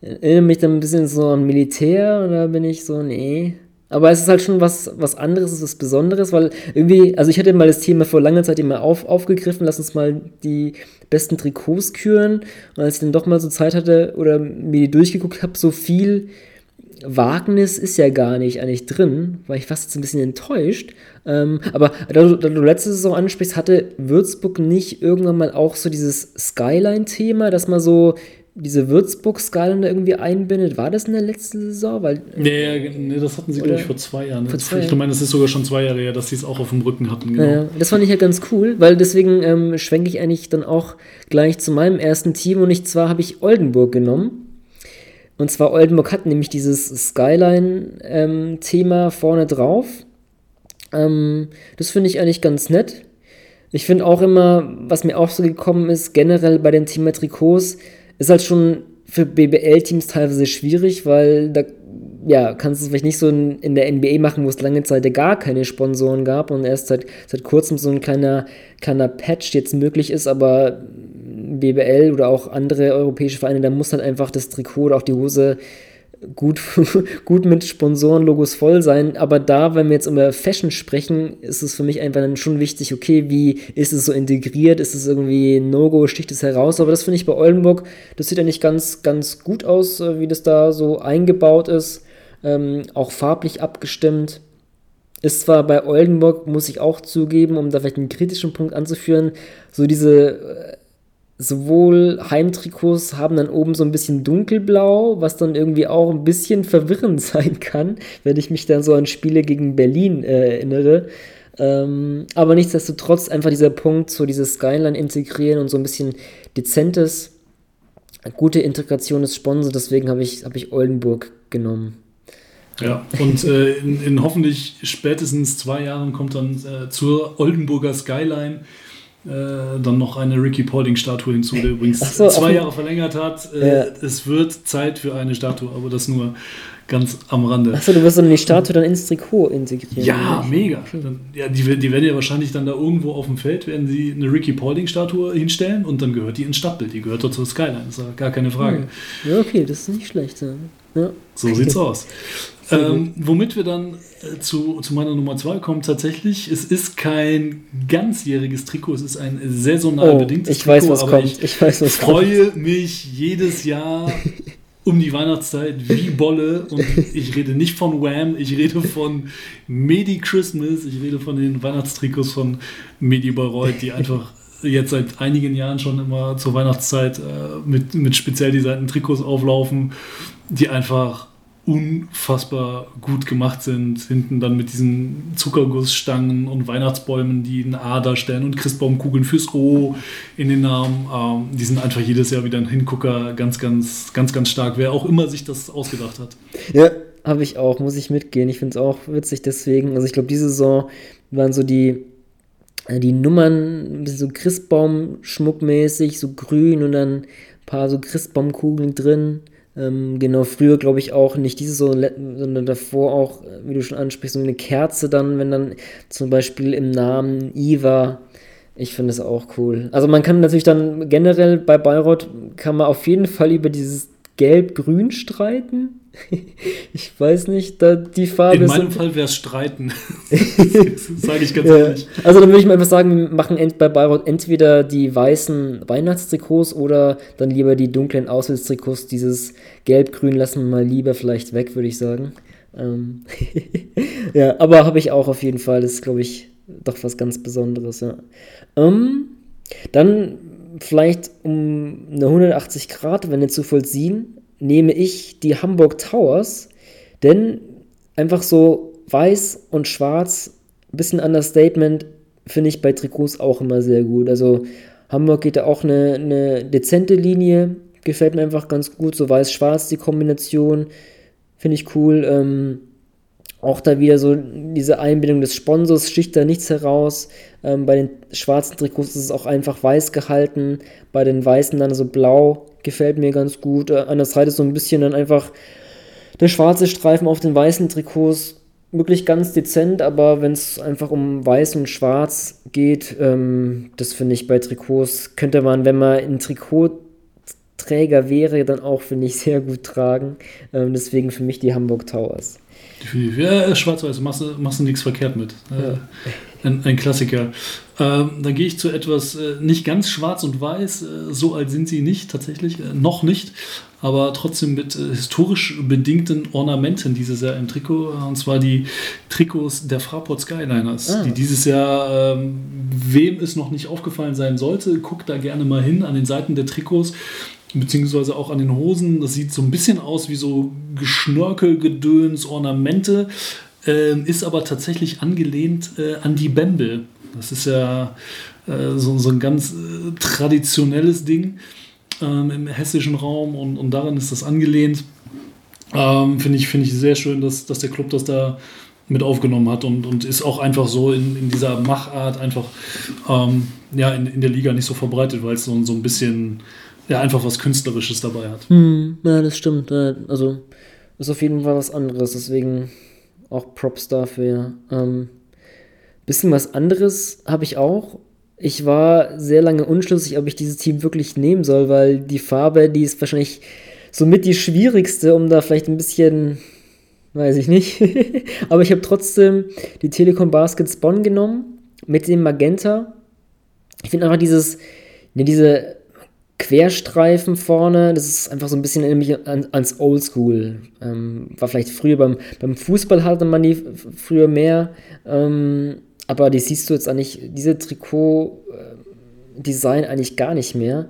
erinnere mich dann ein bisschen so an Militär und da bin ich so, nee. Aber es ist halt schon was, was anderes, es ist was Besonderes, weil irgendwie, also ich hatte mal das Thema vor langer Zeit immer auf, aufgegriffen, lass uns mal die besten Trikots küren. Und als ich dann doch mal so Zeit hatte oder mir die durchgeguckt habe, so viel Wagnis ist ja gar nicht eigentlich drin, war ich fast jetzt ein bisschen enttäuscht. Ähm, aber da du, da du letzte Saison ansprichst, hatte Würzburg nicht irgendwann mal auch so dieses Skyline-Thema, dass man so diese Würzburg-Skyline irgendwie einbindet. War das in der letzten Saison? Weil, nee, nee, das hatten sie, glaube ich, vor zwei Jahren. Vor zwei ich meine, es ist sogar schon zwei Jahre her, dass sie es auch auf dem Rücken hatten. Genau. Ja, das fand ich ja ganz cool, weil deswegen ähm, schwenke ich eigentlich dann auch gleich zu meinem ersten Team und ich zwar habe ich Oldenburg genommen. Und zwar Oldenburg hat nämlich dieses Skyline-Thema ähm, vorne drauf. Ähm, das finde ich eigentlich ganz nett. Ich finde auch immer, was mir auch so gekommen ist, generell bei dem Thema Trikots, ist halt schon für BBL-Teams teilweise schwierig, weil da ja, kannst du es vielleicht nicht so in, in, der NBA machen, wo es lange Zeit gar keine Sponsoren gab und erst seit, seit kurzem so ein kleiner, kleiner Patch jetzt möglich ist, aber BBL oder auch andere europäische Vereine, da muss halt einfach das Trikot oder auch die Hose gut, [laughs] gut mit Sponsorenlogos voll sein. Aber da, wenn wir jetzt über Fashion sprechen, ist es für mich einfach dann schon wichtig, okay, wie ist es so integriert? Ist es irgendwie No-Go, sticht es heraus? Aber das finde ich bei Oldenburg, das sieht ja nicht ganz, ganz gut aus, äh, wie das da so eingebaut ist. Ähm, auch farblich abgestimmt. Ist zwar bei Oldenburg, muss ich auch zugeben, um da vielleicht einen kritischen Punkt anzuführen, so diese äh, sowohl Heimtrikots haben dann oben so ein bisschen dunkelblau, was dann irgendwie auch ein bisschen verwirrend [laughs] sein kann, wenn ich mich dann so an Spiele gegen Berlin äh, erinnere. Ähm, aber nichtsdestotrotz einfach dieser Punkt, so dieses Skyline integrieren und so ein bisschen dezentes, gute Integration des Sponsors, deswegen habe ich, hab ich Oldenburg genommen. Ja, und äh, in, in, hoffentlich spätestens zwei Jahren kommt dann äh, zur Oldenburger Skyline äh, dann noch eine Ricky Paulding-Statue hinzu, der übrigens so, zwei Jahre verlängert hat. Äh, ja. Es wird Zeit für eine Statue, aber das nur ganz am Rande. Achso, du wirst dann die Statue dann ins Trikot integrieren. Ja, oder? mega. ja, die, die werden ja wahrscheinlich dann da irgendwo auf dem Feld, werden sie eine Ricky Paulding-Statue hinstellen und dann gehört die ins Stadtbild. Die gehört dort zur Skyline, ist ja gar keine Frage. Ja, okay, das ist nicht schlecht. Ja. So sieht's aus. Ähm, womit wir dann äh, zu, zu meiner Nummer 2 kommen, tatsächlich, es ist kein ganzjähriges Trikot, es ist ein saisonal oh, bedingtes ich Trikot. Weiß, was aber kommt. Ich, ich weiß, was freue kommt. mich jedes Jahr [laughs] um die Weihnachtszeit wie Bolle und ich rede nicht von Wham, ich rede von Medi Christmas, ich rede von den Weihnachtstrikots von Medi Bayreuth, die einfach jetzt seit einigen Jahren schon immer zur Weihnachtszeit äh, mit, mit speziell designten Trikots auflaufen, die einfach unfassbar gut gemacht sind. Hinten dann mit diesen Zuckergussstangen und Weihnachtsbäumen, die ein A darstellen und Christbaumkugeln fürs O in den Namen. Ähm, die sind einfach jedes Jahr wieder ein Hingucker, ganz, ganz, ganz, ganz stark. Wer auch immer sich das ausgedacht hat. Ja, habe ich auch, muss ich mitgehen. Ich finde es auch witzig deswegen. Also ich glaube, diese Saison waren so die, äh, die Nummern ein bisschen so Christbaum-schmuckmäßig, so grün und dann ein paar so Christbaumkugeln drin. Ähm, genau, früher glaube ich auch nicht diese so, sondern davor auch, wie du schon ansprichst, so eine Kerze dann, wenn dann zum Beispiel im Namen Iva. Ich finde es auch cool. Also man kann natürlich dann generell bei Bayreuth kann man auf jeden Fall über dieses Gelb-Grün streiten. [laughs] ich weiß nicht, da die Farbe. In meinem Fall wäre es Streiten. [laughs] Sage ich ganz ja. ehrlich. Also dann würde ich mal einfach sagen, wir machen bei Bayreuth entweder die weißen Weihnachtstrikots oder dann lieber die dunklen Auswärtstrikots. Dieses Gelb-Grün lassen wir mal lieber vielleicht weg, würde ich sagen. Ähm [laughs] ja, aber habe ich auch auf jeden Fall. Das ist, glaube ich, doch was ganz Besonderes. Ja. Ähm, dann vielleicht um eine 180 Grad, wenn zu vollziehen, nehme ich die Hamburg Towers, denn einfach so weiß und schwarz, ein bisschen Understatement, finde ich bei Trikots auch immer sehr gut. Also Hamburg geht da auch eine, eine dezente Linie, gefällt mir einfach ganz gut, so weiß-schwarz die Kombination, finde ich cool. Ähm, auch da wieder so diese Einbindung des Sponsors sticht da nichts heraus. Ähm, bei den schwarzen Trikots ist es auch einfach weiß gehalten, bei den weißen dann so blau, gefällt mir ganz gut. Äh, an der Seite so ein bisschen dann einfach der schwarze Streifen auf den weißen Trikots, wirklich ganz dezent, aber wenn es einfach um weiß und schwarz geht, ähm, das finde ich bei Trikots, könnte man, wenn man ein Trikotträger wäre, dann auch, finde ich, sehr gut tragen. Ähm, deswegen für mich die Hamburg Towers. Definitiv. Ja, schwarz-weiß, machst, machst du nichts verkehrt mit. Äh, ja. Ein, ein, Klassiker. Ähm, dann gehe ich zu etwas äh, nicht ganz schwarz und weiß, äh, so alt sind sie nicht tatsächlich, äh, noch nicht, aber trotzdem mit äh, historisch bedingten Ornamenten dieses Jahr im Trikot, äh, und zwar die Trikots der Fraport Skyliners, ah. die dieses Jahr, ähm, wem es noch nicht aufgefallen sein sollte, guckt da gerne mal hin an den Seiten der Trikots beziehungsweise auch an den Hosen. Das sieht so ein bisschen aus wie so Geschnörkelgedöns, Ornamente, äh, ist aber tatsächlich angelehnt äh, an die Bembel. Das ist ja äh, so, so ein ganz äh, traditionelles Ding ähm, im hessischen Raum und, und daran ist das angelehnt. Ähm, Finde ich, find ich sehr schön, dass, dass der Club das da mit aufgenommen hat und, und ist auch einfach so in, in dieser Machart einfach ähm, ja, in, in der Liga nicht so verbreitet, weil es so, so ein bisschen ja, einfach was Künstlerisches dabei hat. Hm, ja, das stimmt. Also ist auf jeden Fall was anderes, deswegen auch Props dafür. Ähm, bisschen was anderes habe ich auch. Ich war sehr lange unschlüssig, ob ich dieses Team wirklich nehmen soll, weil die Farbe, die ist wahrscheinlich somit die schwierigste, um da vielleicht ein bisschen, weiß ich nicht. [laughs] Aber ich habe trotzdem die Telekom Baskets Bonn genommen mit dem Magenta. Ich finde einfach dieses, ne, diese Querstreifen vorne, das ist einfach so ein bisschen an, ans Oldschool. Ähm, war vielleicht früher beim, beim Fußball hatte man die früher mehr, ähm, aber die siehst du jetzt eigentlich, diese Trikot-Design äh, eigentlich gar nicht mehr.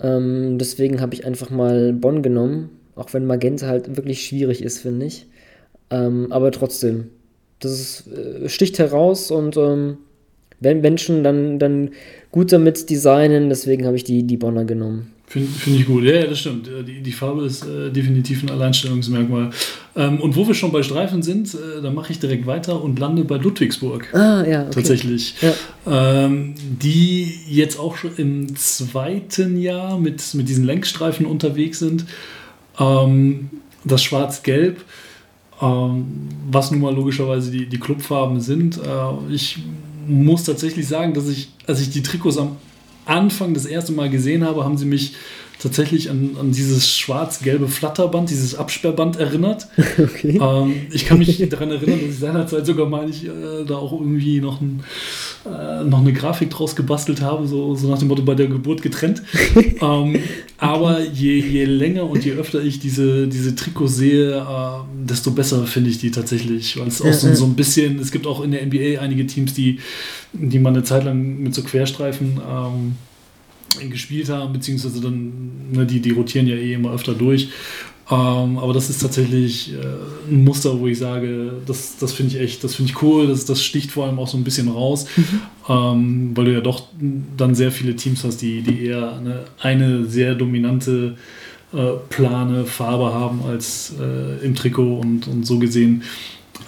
Ähm, deswegen habe ich einfach mal Bonn genommen, auch wenn Magenta halt wirklich schwierig ist, finde ich. Ähm, aber trotzdem, das ist, äh, sticht heraus und ähm, wenn Menschen dann, dann gut damit designen, deswegen habe ich die, die Bonner genommen. Finde find ich gut, ja, ja, das stimmt. Die, die Farbe ist äh, definitiv ein Alleinstellungsmerkmal. Ähm, und wo wir schon bei Streifen sind, äh, da mache ich direkt weiter und lande bei Ludwigsburg. Ah, ja. Okay. Tatsächlich. Ja. Ähm, die jetzt auch schon im zweiten Jahr mit, mit diesen Lenkstreifen unterwegs sind. Ähm, das Schwarz-Gelb, ähm, was nun mal logischerweise die, die Clubfarben sind. Äh, ich muss tatsächlich sagen, dass ich, als ich die Trikots am Anfang das erste Mal gesehen habe, haben sie mich tatsächlich an, an dieses schwarz-gelbe Flatterband, dieses Absperrband erinnert. [laughs] Okay. Ähm, ich kann mich [laughs] daran erinnern, dass ich seinerzeit sogar mal ich, äh, da auch irgendwie noch, ein, äh, noch eine Grafik draus gebastelt habe, so, so nach dem Motto bei der Geburt getrennt. [laughs] ähm, aber je, je länger und je öfter ich diese, diese Trikots sehe, äh, desto besser finde ich die tatsächlich. Weil es auch so, so ein bisschen, es gibt auch in der NBA einige Teams, die, die man eine Zeit lang mit so Querstreifen ähm, gespielt haben, beziehungsweise dann, ne, die, die rotieren ja eh immer öfter durch. Ähm, aber das ist tatsächlich äh, ein Muster, wo ich sage, das, das finde ich echt, das finde ich cool, das, das sticht vor allem auch so ein bisschen raus, mhm. ähm, weil du ja doch dann sehr viele Teams hast, die, die eher eine, eine sehr dominante äh, plane Farbe haben als äh, im Trikot und, und so gesehen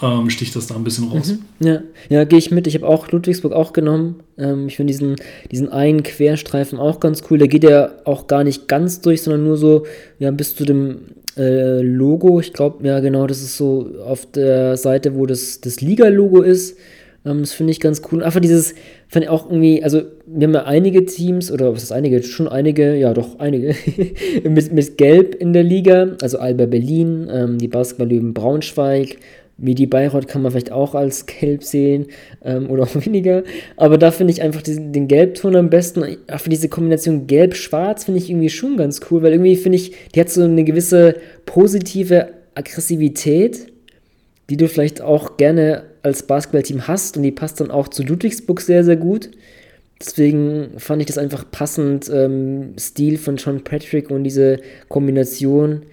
ähm, sticht das da ein bisschen raus. Mhm. Ja, ja gehe ich mit. Ich habe auch Ludwigsburg auch genommen. Ähm, ich finde diesen, diesen einen Querstreifen auch ganz cool. Der geht ja auch gar nicht ganz durch, sondern nur so ja, bis zu dem äh, Logo. Ich glaube, ja genau, das ist so auf der Seite, wo das, das Liga-Logo ist. Ähm, das finde ich ganz cool. Einfach dieses, fand ich auch irgendwie, also wir haben ja einige Teams, oder was ist einige, schon einige, ja doch, einige, [laughs] mit, mit Gelb in der Liga, also Alba Berlin, ähm, die Basketball-Löwen Braunschweig, Medi Bayreuth kann man vielleicht auch als gelb sehen ähm, oder auch [laughs] weniger. Aber da finde ich einfach diesen, den Gelbton am besten. Für diese Kombination Gelb-Schwarz finde ich irgendwie schon ganz cool, weil irgendwie finde ich, die hat so eine gewisse positive Aggressivität, die du vielleicht auch gerne als Basketballteam hast und die passt dann auch zu Ludwigsburg sehr, sehr gut. Deswegen fand ich das einfach passend, ähm, Stil von John Patrick und diese Kombination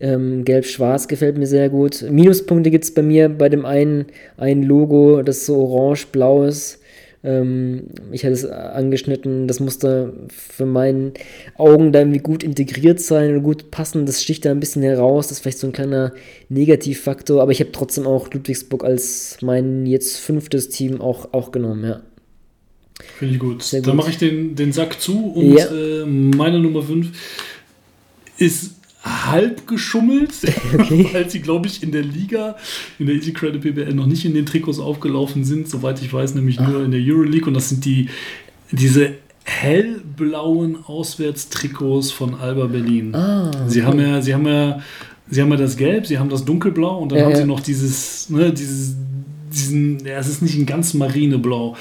ähm, Gelb-Schwarz gefällt mir sehr gut. Minuspunkte gibt es bei mir bei dem einen, einen Logo, das so orange-blau ist. Ähm, ich hatte es angeschnitten, das musste für meinen Augen da irgendwie gut integriert sein und gut passen. Das sticht da ein bisschen heraus. Das ist vielleicht so ein kleiner Negativfaktor, aber ich habe trotzdem auch Ludwigsburg als mein jetzt fünftes Team auch, auch genommen, ja. Finde ich gut. gut. Dann mache ich den, den Sack zu und ja. äh, meine Nummer 5 ist halb geschummelt, [laughs] [laughs] okay. weil sie, glaube ich, in der Liga, in der Easy Credit BBL noch nicht in den Trikots aufgelaufen sind, soweit ich weiß, nämlich ah. nur in der Euroleague. Und das sind die, diese hellblauen Auswärtstrikots von Alba Berlin. Ah, sie okay. haben ja, sie haben ja, sie haben ja das Gelb, sie haben das Dunkelblau und dann ja, haben ja. sie noch dieses, ne, dieses, diesen, ja, es ist nicht ein ganz Marineblau,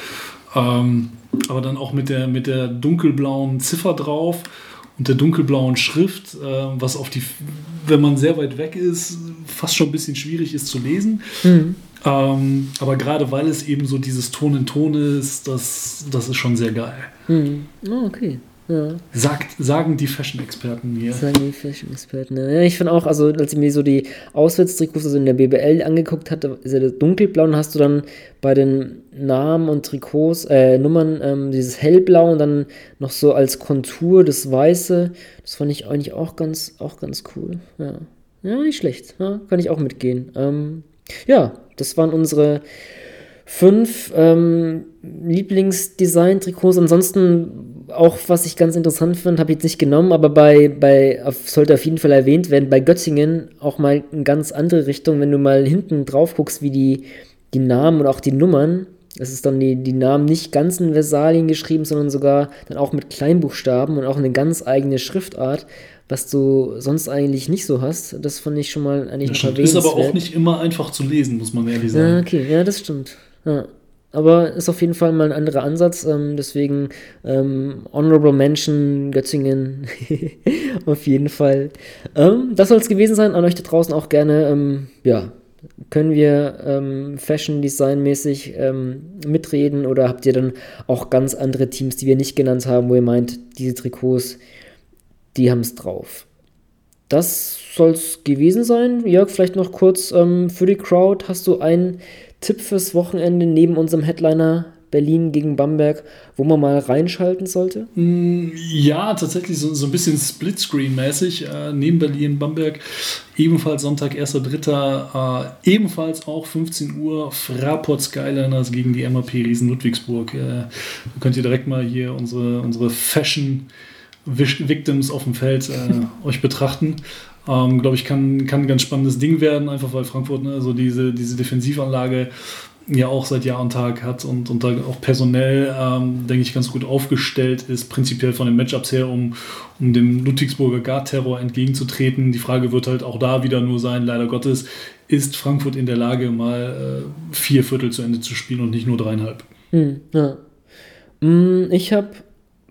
ähm, aber dann auch mit der, mit der dunkelblauen Ziffer drauf und der dunkelblauen Schrift, äh, was auf die, wenn man sehr weit weg ist, fast schon ein bisschen schwierig ist zu lesen. Mhm. Ähm, aber gerade weil es eben so dieses Ton in Ton ist, das, das ist schon sehr geil. Mhm. Oh, okay. Ja. Sagt, sagen die Fashion-Experten mir. Sagen die Fashion-Experten. Ja, ich finde auch, also als ich mir so die Auswärtstrikots also in der BBL angeguckt hatte, ist ja das dunkelblau und hast du dann bei den Namen und Trikots, äh, Nummern, ähm, dieses hellblau und dann noch so als Kontur das weiße. Das fand ich eigentlich auch ganz, auch ganz cool. Ja, ja nicht schlecht. Ja, kann ich auch mitgehen. Ähm, ja, das waren unsere fünf ähm, Lieblingsdesign-Trikots. Ansonsten auch, was ich ganz interessant finde, habe ich jetzt nicht genommen, aber bei, bei sollte auf jeden Fall erwähnt werden, bei Göttingen auch mal in ganz andere Richtung, wenn du mal hinten drauf guckst, wie die, die Namen und auch die Nummern. Es ist dann die, die Namen nicht ganz in Versalien geschrieben, sondern sogar dann auch mit Kleinbuchstaben und auch eine ganz eigene Schriftart was du sonst eigentlich nicht so hast. Das fand ich schon mal eigentlich ja, Ist aber auch nicht immer einfach zu lesen, muss man ehrlich sagen. Ja, okay, ja, das stimmt. Ja. Aber ist auf jeden Fall mal ein anderer Ansatz. Ähm, deswegen ähm, Honorable Mention, Göttingen, [laughs] auf jeden Fall. Ähm, das soll es gewesen sein. An euch da draußen auch gerne, ähm, ja, können wir ähm, Fashion Design mäßig ähm, mitreden oder habt ihr dann auch ganz andere Teams, die wir nicht genannt haben, wo ihr meint, diese Trikots, die haben es drauf? Das soll es gewesen sein. Jörg, vielleicht noch kurz ähm, für die Crowd. Hast du einen Tipp fürs Wochenende neben unserem Headliner Berlin gegen Bamberg, wo man mal reinschalten sollte? Mm, ja, tatsächlich so, so ein bisschen Splitscreen-mäßig. Äh, neben Berlin, Bamberg, ebenfalls Sonntag, 1.3., äh, ebenfalls auch 15 Uhr, Fraport Skyliners gegen die MAP Riesen Ludwigsburg. Äh, könnt ihr direkt mal hier unsere, unsere Fashion- Victims auf dem Feld äh, [laughs] euch betrachten. Ähm, Glaube ich, kann, kann ein ganz spannendes Ding werden, einfach weil Frankfurt ne, so diese, diese Defensivanlage ja auch seit Jahr und Tag hat und, und da auch personell, ähm, denke ich, ganz gut aufgestellt ist, prinzipiell von den Matchups her, um, um dem Ludwigsburger Guard-Terror entgegenzutreten. Die Frage wird halt auch da wieder nur sein, leider Gottes, ist Frankfurt in der Lage, mal äh, vier Viertel zu Ende zu spielen und nicht nur dreieinhalb? Hm, ja. Hm, ich habe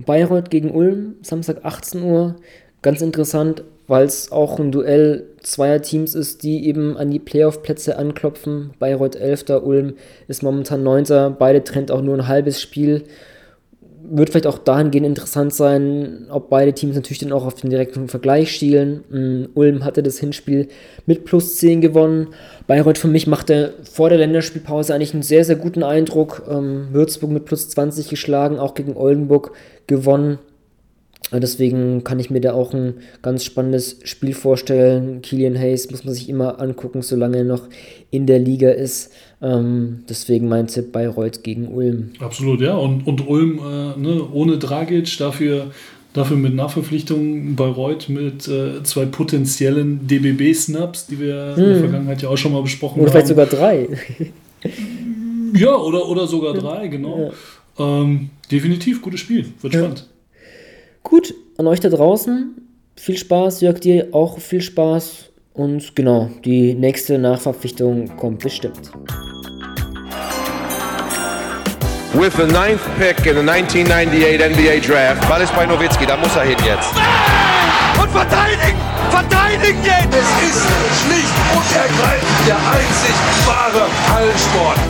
Bayreuth gegen Ulm, Samstag 18 Uhr. Ganz interessant, weil es auch ein Duell zweier Teams ist, die eben an die Playoff-Plätze anklopfen. Bayreuth 11. Ulm ist momentan 9. Beide trennt auch nur ein halbes Spiel. Wird vielleicht auch dahingehend interessant sein, ob beide Teams natürlich dann auch auf den direkten Vergleich schielen. Mm, Ulm hatte das Hinspiel mit plus 10 gewonnen. Bayreuth für mich machte vor der Länderspielpause eigentlich einen sehr, sehr guten Eindruck. Ähm, Würzburg mit plus 20 geschlagen, auch gegen Oldenburg gewonnen. Deswegen kann ich mir da auch ein ganz spannendes Spiel vorstellen. Killian Hayes muss man sich immer angucken, solange er noch in der Liga ist. Ähm, deswegen mein Tipp Bayreuth gegen Ulm. Absolut, ja. Und, und Ulm äh, ne, ohne Dragic, dafür, dafür mit Nachverpflichtungen Bayreuth mit äh, zwei potenziellen DBB-Snaps, die wir hm. in der hm. Vergangenheit ja auch schon mal besprochen oder haben. Oder vielleicht sogar drei. ja, oder, oder sogar drei, genau. Ja. Ähm, definitiv, gutes Spiel. Wird ja. spannend. Gut, an euch da draußen. Viel Spaß, Jörg, dir auch viel Spaß. Und genau, die nächste Nachverpflichtung kommt bestimmt. With the ninth pick in the 1998 NBA Draft. Ball ist bei Nowitzki, da muss er hin jetzt. Und verteidigen! Verteidigen jetzt! Es ist schlicht und ergreifend der einzig wahre Hallensport.